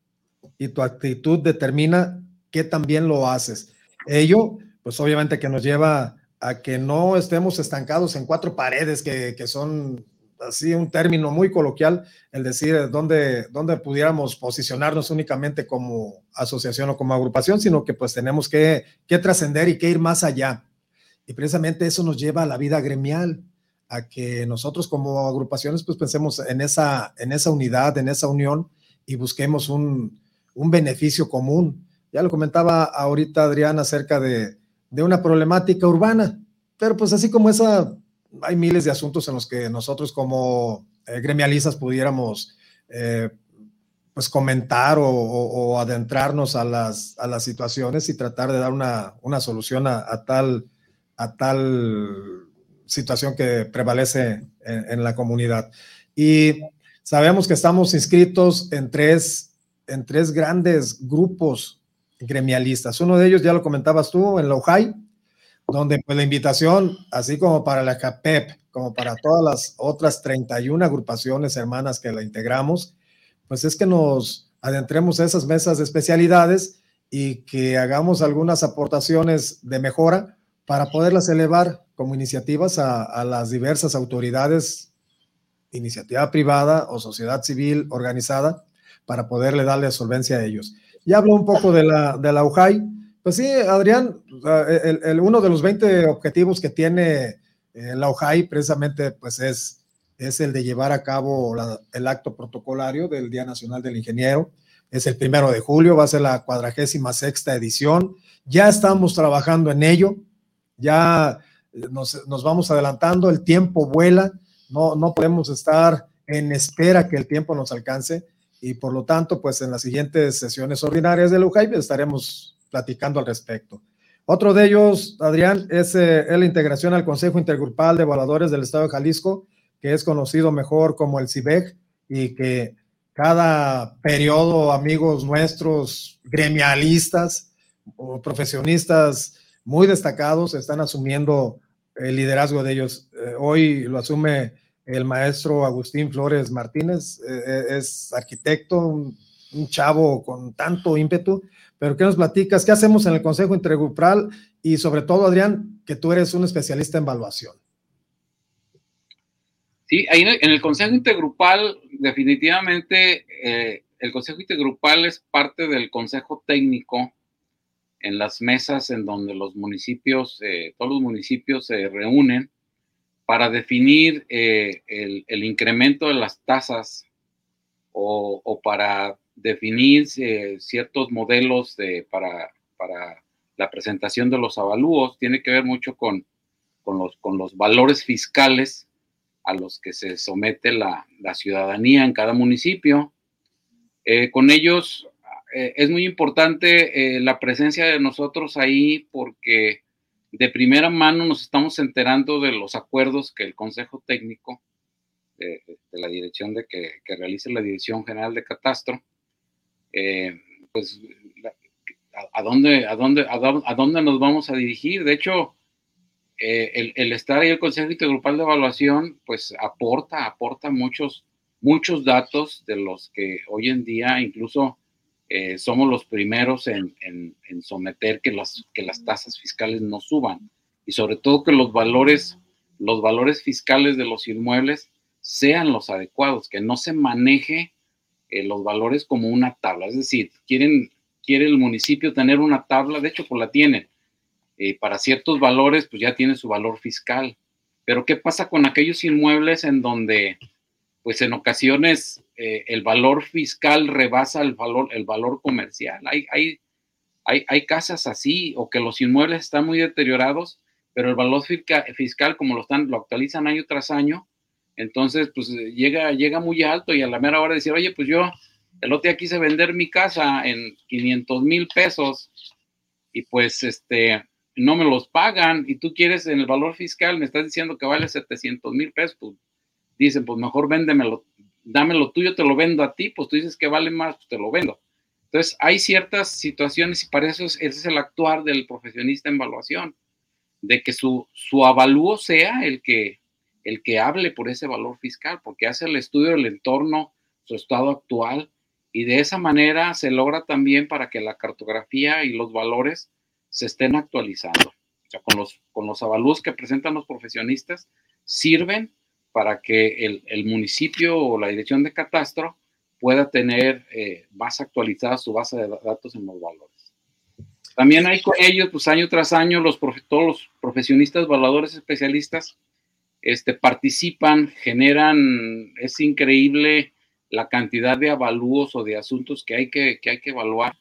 y tu actitud determina qué también lo haces. Ello, pues obviamente que nos lleva a que no estemos estancados en cuatro paredes que, que son así un término muy coloquial, el decir dónde, dónde pudiéramos posicionarnos únicamente como asociación o como agrupación, sino que pues tenemos que, que trascender y que ir más allá. Y precisamente eso nos lleva a la vida gremial, a que nosotros como agrupaciones pues pensemos en esa, en esa unidad, en esa unión y busquemos un, un beneficio común. Ya lo comentaba ahorita Adrián acerca de, de una problemática urbana, pero pues así como esa hay miles de asuntos en los que nosotros como eh, gremialistas pudiéramos eh, pues comentar o, adentrarnos a las, a las situaciones y tratar de dar una, una solución a, tal, a tal situación que prevalece en, la comunidad. Y sabemos que estamos inscritos en tres, en tres grandes grupos gremialistas. Uno de ellos, ya lo comentabas tú, en la UJAI, donde pues la invitación, así como para la CAPEP, como para todas las otras 31 agrupaciones hermanas que la integramos, pues es que nos adentremos a esas mesas de especialidades y que hagamos algunas aportaciones de mejora para poderlas elevar como iniciativas a, a las diversas autoridades, iniciativa privada o sociedad civil organizada, para poderle darle solvencia a ellos. Ya hablo un poco de la, de la UJAI, pues sí, Adrián, el, uno de los 20 objetivos que tiene eh, la OJAI precisamente pues es, es el de llevar a cabo el acto protocolario del Día Nacional del Ingeniero. Es el primero de julio, va a ser la cuadragésima sexta edición. Ya estamos trabajando en ello, ya nos, nos, vamos adelantando, el tiempo vuela, no, no podemos estar en espera que el tiempo nos alcance y por lo tanto, pues en las siguientes sesiones ordinarias de la UJAI estaremos platicando al respecto. Otro de ellos, Adrián, eh, es, la integración al Consejo Intergrupal de Evaluadores del Estado de Jalisco, que es conocido mejor como el CIBEC, y que cada periodo, amigos nuestros, gremialistas o profesionistas muy destacados están asumiendo el liderazgo de ellos. Eh, hoy lo asume el maestro Agustín Flores Martínez, eh, es arquitecto, un, un chavo con tanto ímpetu pero ¿qué nos platicas? ¿Qué hacemos en el Consejo Intergrupal? Y sobre todo, Adrián, que tú eres un especialista en evaluación. Sí, ahí en el Consejo Intergrupal, definitivamente, eh, el Consejo Intergrupal es parte del Consejo Técnico en las mesas en donde los municipios, eh, todos los municipios se reúnen para definir eh, el, incremento de las tasas o, para definir eh, ciertos modelos de, para, para, la presentación de los avalúos, tiene que ver mucho con, con, los, con los valores fiscales a los que se somete la, la ciudadanía en cada municipio. Eh, con ellos es muy importante la presencia de nosotros ahí porque de primera mano nos estamos enterando de los acuerdos que el Consejo Técnico de, la dirección de que, realice la Dirección General de Catastro, eh, pues a, dónde, a, dónde, a, dónde nos vamos a dirigir. De hecho, eh, el, estar ahí el Consejo Intergrupal de Evaluación, pues aporta, aporta muchos, muchos datos de los que hoy en día incluso eh, somos los primeros en, someter que las, que las tasas fiscales no suban y sobre todo que los valores, los valores fiscales de los inmuebles sean los adecuados, que no se maneje eh, los valores como una tabla. Es decir, quieren, quiere el municipio tener una tabla, de hecho, pues la tiene. Eh, para ciertos valores, pues ya tiene su valor fiscal. Pero ¿qué pasa con aquellos inmuebles en donde pues en ocasiones eh, el valor fiscal rebasa el valor, el valor comercial. Hay, hay, hay, hay, casas así o que los inmuebles están muy deteriorados, pero el valor fiscal, como lo, están, lo actualizan año tras año, entonces pues llega, llega muy alto y a la mera hora decir, oye, pues yo el otro día quise vender mi casa en 500 mil pesos y pues este no me los pagan y tú quieres en el valor fiscal, me estás diciendo que vale 700 mil pesos, pues dicen, pues mejor véndemelo, dámelo tuyo, te lo vendo a ti, pues tú dices que vale más, pues te lo vendo. Entonces, hay ciertas situaciones y para eso es, ese es el actuar del profesionista en evaluación, de que su, su avalúo sea el que, el que hable por ese valor fiscal, porque hace el estudio del entorno, su estado actual, y de esa manera se logra también para que la cartografía y los valores se estén actualizando. O sea, con los, con los avalúos que presentan los profesionistas, sirven para que el, municipio o la dirección de catastro pueda tener eh, más actualizada su base de datos en los valores. También hay con ellos, pues año tras año, los todos los profesionistas, evaluadores, especialistas, este, participan, generan, es increíble la cantidad de avalúos o de asuntos que hay que, que hay que evaluar.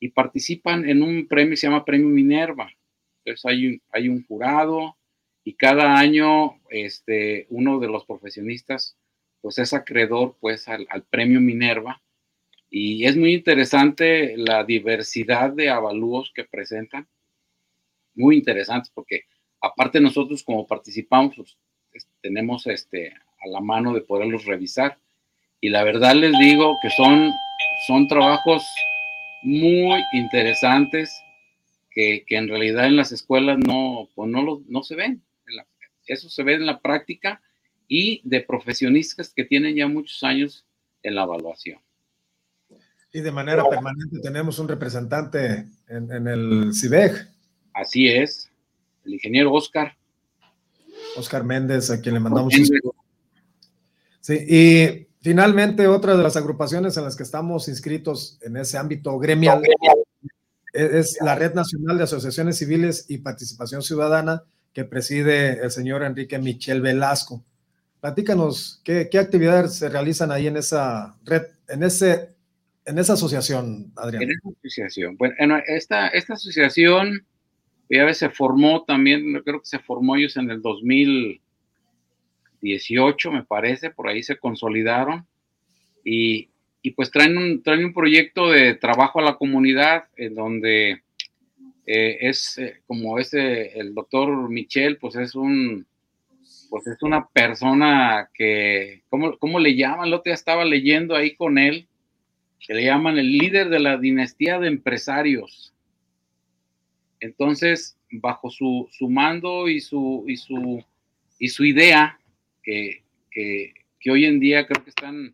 Y participan en un premio se llama Premio Minerva. Entonces hay hay un jurado, y cada año este, uno de los profesionistas pues es acreedor pues al, premio Minerva. Y es muy interesante la diversidad de avalúos que presentan, muy interesantes porque aparte nosotros como participamos pues, tenemos este, a la mano de poderlos revisar y la verdad les digo que son, son trabajos muy interesantes que, que, en realidad en las escuelas no, pues no, no se ven. Eso se ve en la práctica y de profesionistas que tienen ya muchos años en la evaluación. Y de manera permanente tenemos un representante en, el CIBEG. Así es, el ingeniero Oscar. Oscar Méndez, a quien le mandamos un saludo. Sí, y finalmente otra de las agrupaciones en las que estamos inscritos en ese ámbito gremial es la Red Nacional de Asociaciones Civiles y Participación Ciudadana, que preside el señor Enrique Michel Velasco. Platícanos, ¿qué, qué actividades se realizan ahí en esa red, en, ese, en esa asociación, Adrián? En esa asociación. Bueno, esta, esta asociación ya se formó también, creo que se formó ellos en el 2018, me parece, por ahí se consolidaron y, y pues traen un, traen un proyecto de trabajo a la comunidad en donde eh, es eh, como ese, el doctor Michel, pues es un, pues es una persona que, ¿cómo, cómo le llaman? El otro estaba leyendo ahí con él, que le llaman el líder de la dinastía de empresarios. Entonces, bajo su, su mando y su, y su, y su idea, que, que, que, hoy en día creo que están,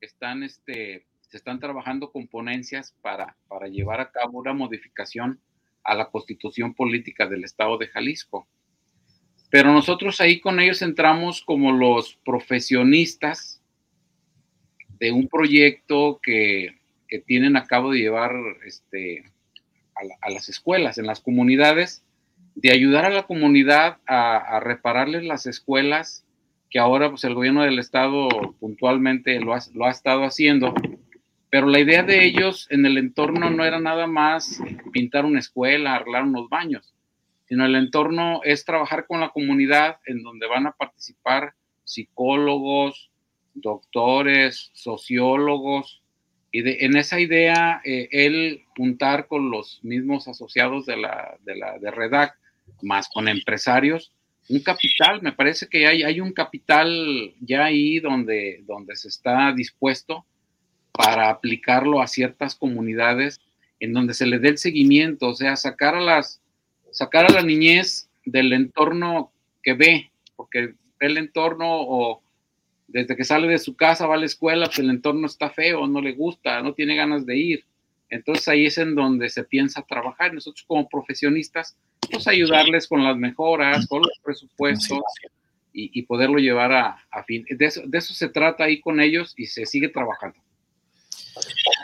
están este, se están trabajando con ponencias para, para llevar a cabo una modificación a la constitución política del estado de Jalisco. Pero nosotros ahí con ellos entramos como los profesionistas de un proyecto que, tienen a cabo de llevar este, a, las escuelas, en las comunidades, de ayudar a la comunidad a, repararles las escuelas que ahora pues el gobierno del estado puntualmente lo ha, lo ha estado haciendo, pero la idea de ellos en el entorno no era nada más pintar una escuela, arreglar unos baños, sino el entorno es trabajar con la comunidad en donde van a participar psicólogos, doctores, sociólogos, y en esa idea, eh, él juntar con los mismos asociados de la, de la de Redac, más con empresarios, un capital, me parece que hay, hay un capital ya ahí donde, donde se está dispuesto para aplicarlo a ciertas comunidades en donde se le dé el seguimiento, o sea, sacar a las, sacar a la niñez del entorno que ve, porque el entorno o desde que sale de su casa va a la escuela, pues el entorno está feo, no le gusta, no tiene ganas de ir. Entonces ahí es en donde se piensa trabajar. Nosotros como profesionistas, pues ayudarles con las mejoras, con los presupuestos y, poderlo llevar a, fin. De eso, de eso se trata ahí con ellos y se sigue trabajando.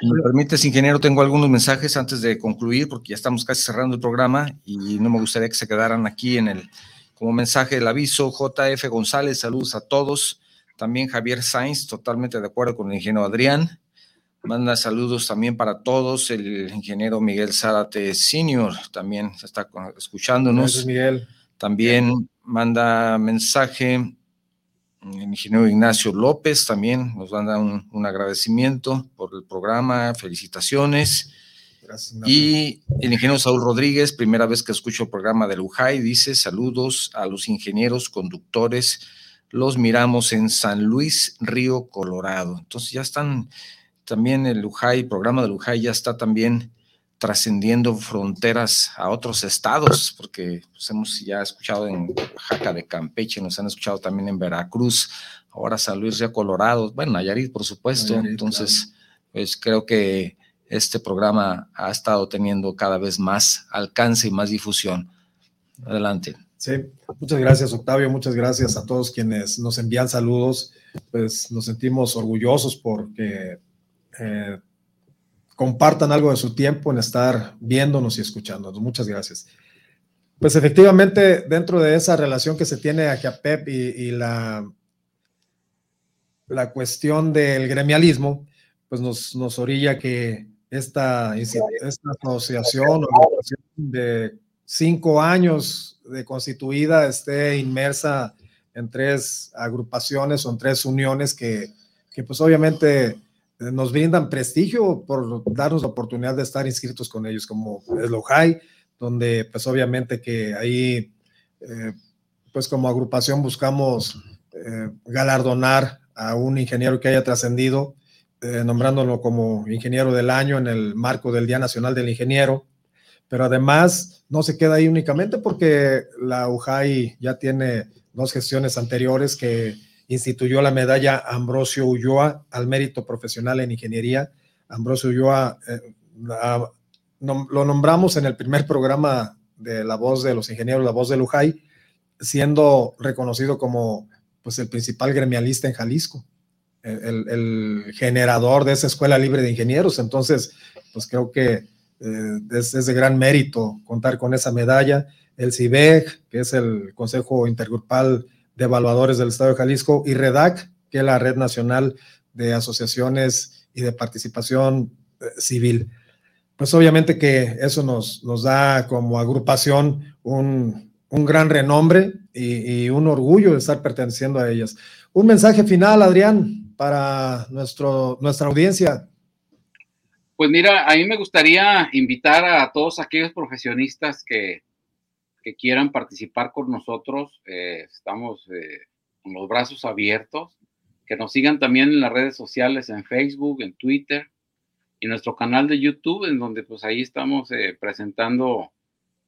Me permites, ingeniero, tengo algunos mensajes antes de concluir, porque ya estamos casi cerrando el programa y no me gustaría que se quedaran aquí en el, como mensaje del aviso. JF González, saludos a todos. También Javier Sainz, totalmente de acuerdo con el ingeniero Adrián. Manda saludos también para todos. El ingeniero Miguel Zárate Senior también está escuchándonos. Gracias, Miguel. También manda mensaje el ingeniero Ignacio López, también nos manda un, un agradecimiento por el programa, felicitaciones. Gracias, y el ingeniero Saúl Rodríguez, primera vez que escucho el programa de Lujay, dice saludos a los ingenieros conductores los miramos en San Luis, Río Colorado. Entonces ya están también el Lujay, el programa de Lujay ya está también trascendiendo fronteras a otros estados, porque pues, hemos ya escuchado en Oaxaca de Campeche, nos han escuchado también en Veracruz, ahora San Luis Río Colorado, bueno, Nayarit, por supuesto. Entonces, pues creo que este programa ha estado teniendo cada vez más alcance y más difusión. Adelante. Sí, muchas gracias Octavio, muchas gracias a todos quienes nos envían saludos, pues nos sentimos orgullosos porque eh, compartan algo de su tiempo en estar viéndonos y escuchándonos. Muchas gracias. Pues efectivamente, dentro de esa relación que se tiene a Pep y, y la, la cuestión del gremialismo, pues nos, nos orilla que esta, esta asociación de cinco años de constituida esté inmersa en tres agrupaciones o en tres uniones que, pues obviamente eh, nos brindan prestigio por darnos la oportunidad de estar inscritos con ellos, como es Lojai, donde pues obviamente que ahí, eh, pues como agrupación buscamos eh, galardonar a un ingeniero que haya trascendido, nombrándolo como ingeniero del año en el marco del Día Nacional del Ingeniero pero además no se queda ahí únicamente porque la UJAI ya tiene dos gestiones anteriores que instituyó la medalla Ambrosio Ulloa al mérito profesional en ingeniería. Ambrosio Ulloa eh, lo nombramos en el primer programa de La Voz de los Ingenieros, La Voz de Lujay, siendo reconocido como pues, el principal gremialista en Jalisco, el, el, generador de esa escuela libre de ingenieros. Entonces, pues creo que eh, es, de gran mérito contar con esa medalla. El CIBEG, que es el Consejo Intergrupal de Evaluadores del Estado de Jalisco, y REDAC, que es la Red Nacional de Asociaciones y de Participación eh, Civil. Pues obviamente que eso nos, nos da como agrupación un, un gran renombre y, y, un orgullo de estar perteneciendo a ellas. Un mensaje final, Adrián, para nuestro, nuestra audiencia. Pues mira, a mí me gustaría invitar a todos aquellos profesionistas que, quieran participar con nosotros. Eh, estamos eh, con los brazos abiertos. Que nos sigan también en las redes sociales, en Facebook, en Twitter y nuestro canal de YouTube, en donde pues ahí estamos eh, presentando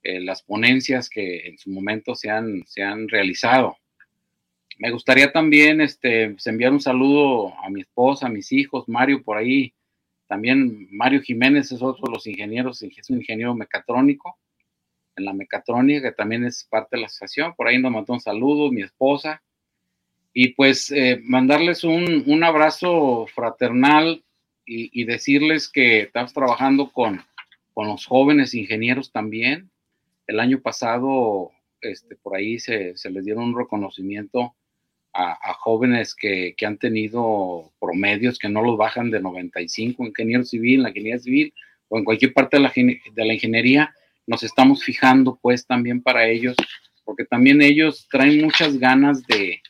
las ponencias que en su momento se han, se han realizado. Me gustaría también este, pues, enviar un saludo a mi esposa, a mis hijos, Mario por ahí también Mario Jiménez es otro de los ingenieros, es un ingeniero mecatrónico en la mecatrónica, que también es parte de la asociación. Por ahí nos mandó un saludo, mi esposa. Y pues eh, mandarles un, abrazo fraternal y, decirles que estamos trabajando con, con los jóvenes ingenieros también, El año pasado, este, por ahí se, se les dieron un reconocimiento a, jóvenes que, que, han tenido promedios que no los bajan de 95, ingeniero civil, en la ingeniería civil o en cualquier parte de la, de la ingeniería, nos estamos fijando pues también para ellos, porque también ellos traen muchas ganas de,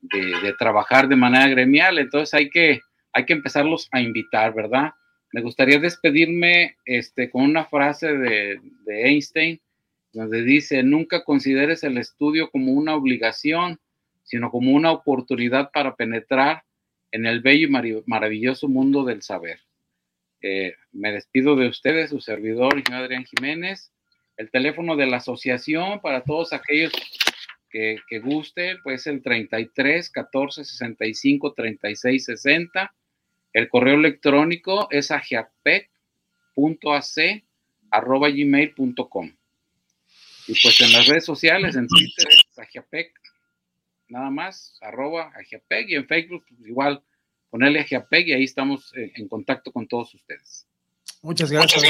de, trabajar de manera gremial, entonces hay que, hay que empezarlos a invitar, ¿verdad? Me gustaría despedirme este, con una frase de, de Einstein, donde dice, nunca consideres el estudio como una obligación, sino como una oportunidad para penetrar en el bello y maravilloso mundo del saber. Eh, me despido de ustedes, su servidor, ingeniero Adrián Jiménez. El teléfono de la asociación para todos aquellos que, que gusten, pues el 33 14 65 36 60. El correo electrónico es agiapec.ac.gmail.com. Y pues en las redes sociales, en Twitter es agiapec nada más, arroba Agiapeg y en Facebook pues, igual ponerle Agiapeg y ahí estamos eh, en contacto con todos ustedes. Muchas gracias.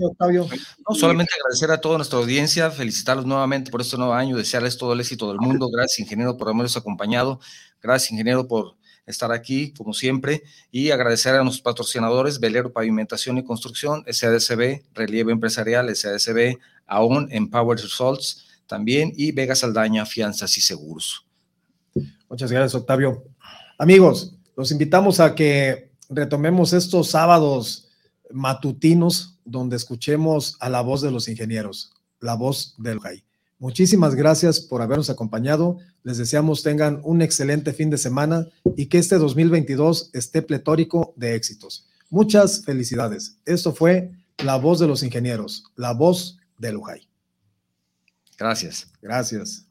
Octavio. No, solamente agradecer a toda nuestra audiencia, felicitarlos nuevamente por este nuevo año, desearles todo el éxito del mundo. Gracias, ingeniero, por habernos acompañado. Gracias, ingeniero, por estar aquí, como siempre, y agradecer a nuestros patrocinadores, Velero Pavimentación y Construcción, SADCB, Relieve Empresarial, SADCB, AON, Empower Results, también y Vega Saldaña, Fianzas y Seguros. Muchas gracias, Octavio. Amigos, los invitamos a que retomemos estos sábados matutinos donde escuchemos a la voz de los ingenieros, la voz del JAI. Muchísimas gracias por habernos acompañado. Les deseamos tengan un excelente fin de semana y que este 2022 esté pletórico de éxitos. Muchas felicidades. Esto fue La Voz de los Ingenieros, la voz del UJAI. Gracias. Gracias.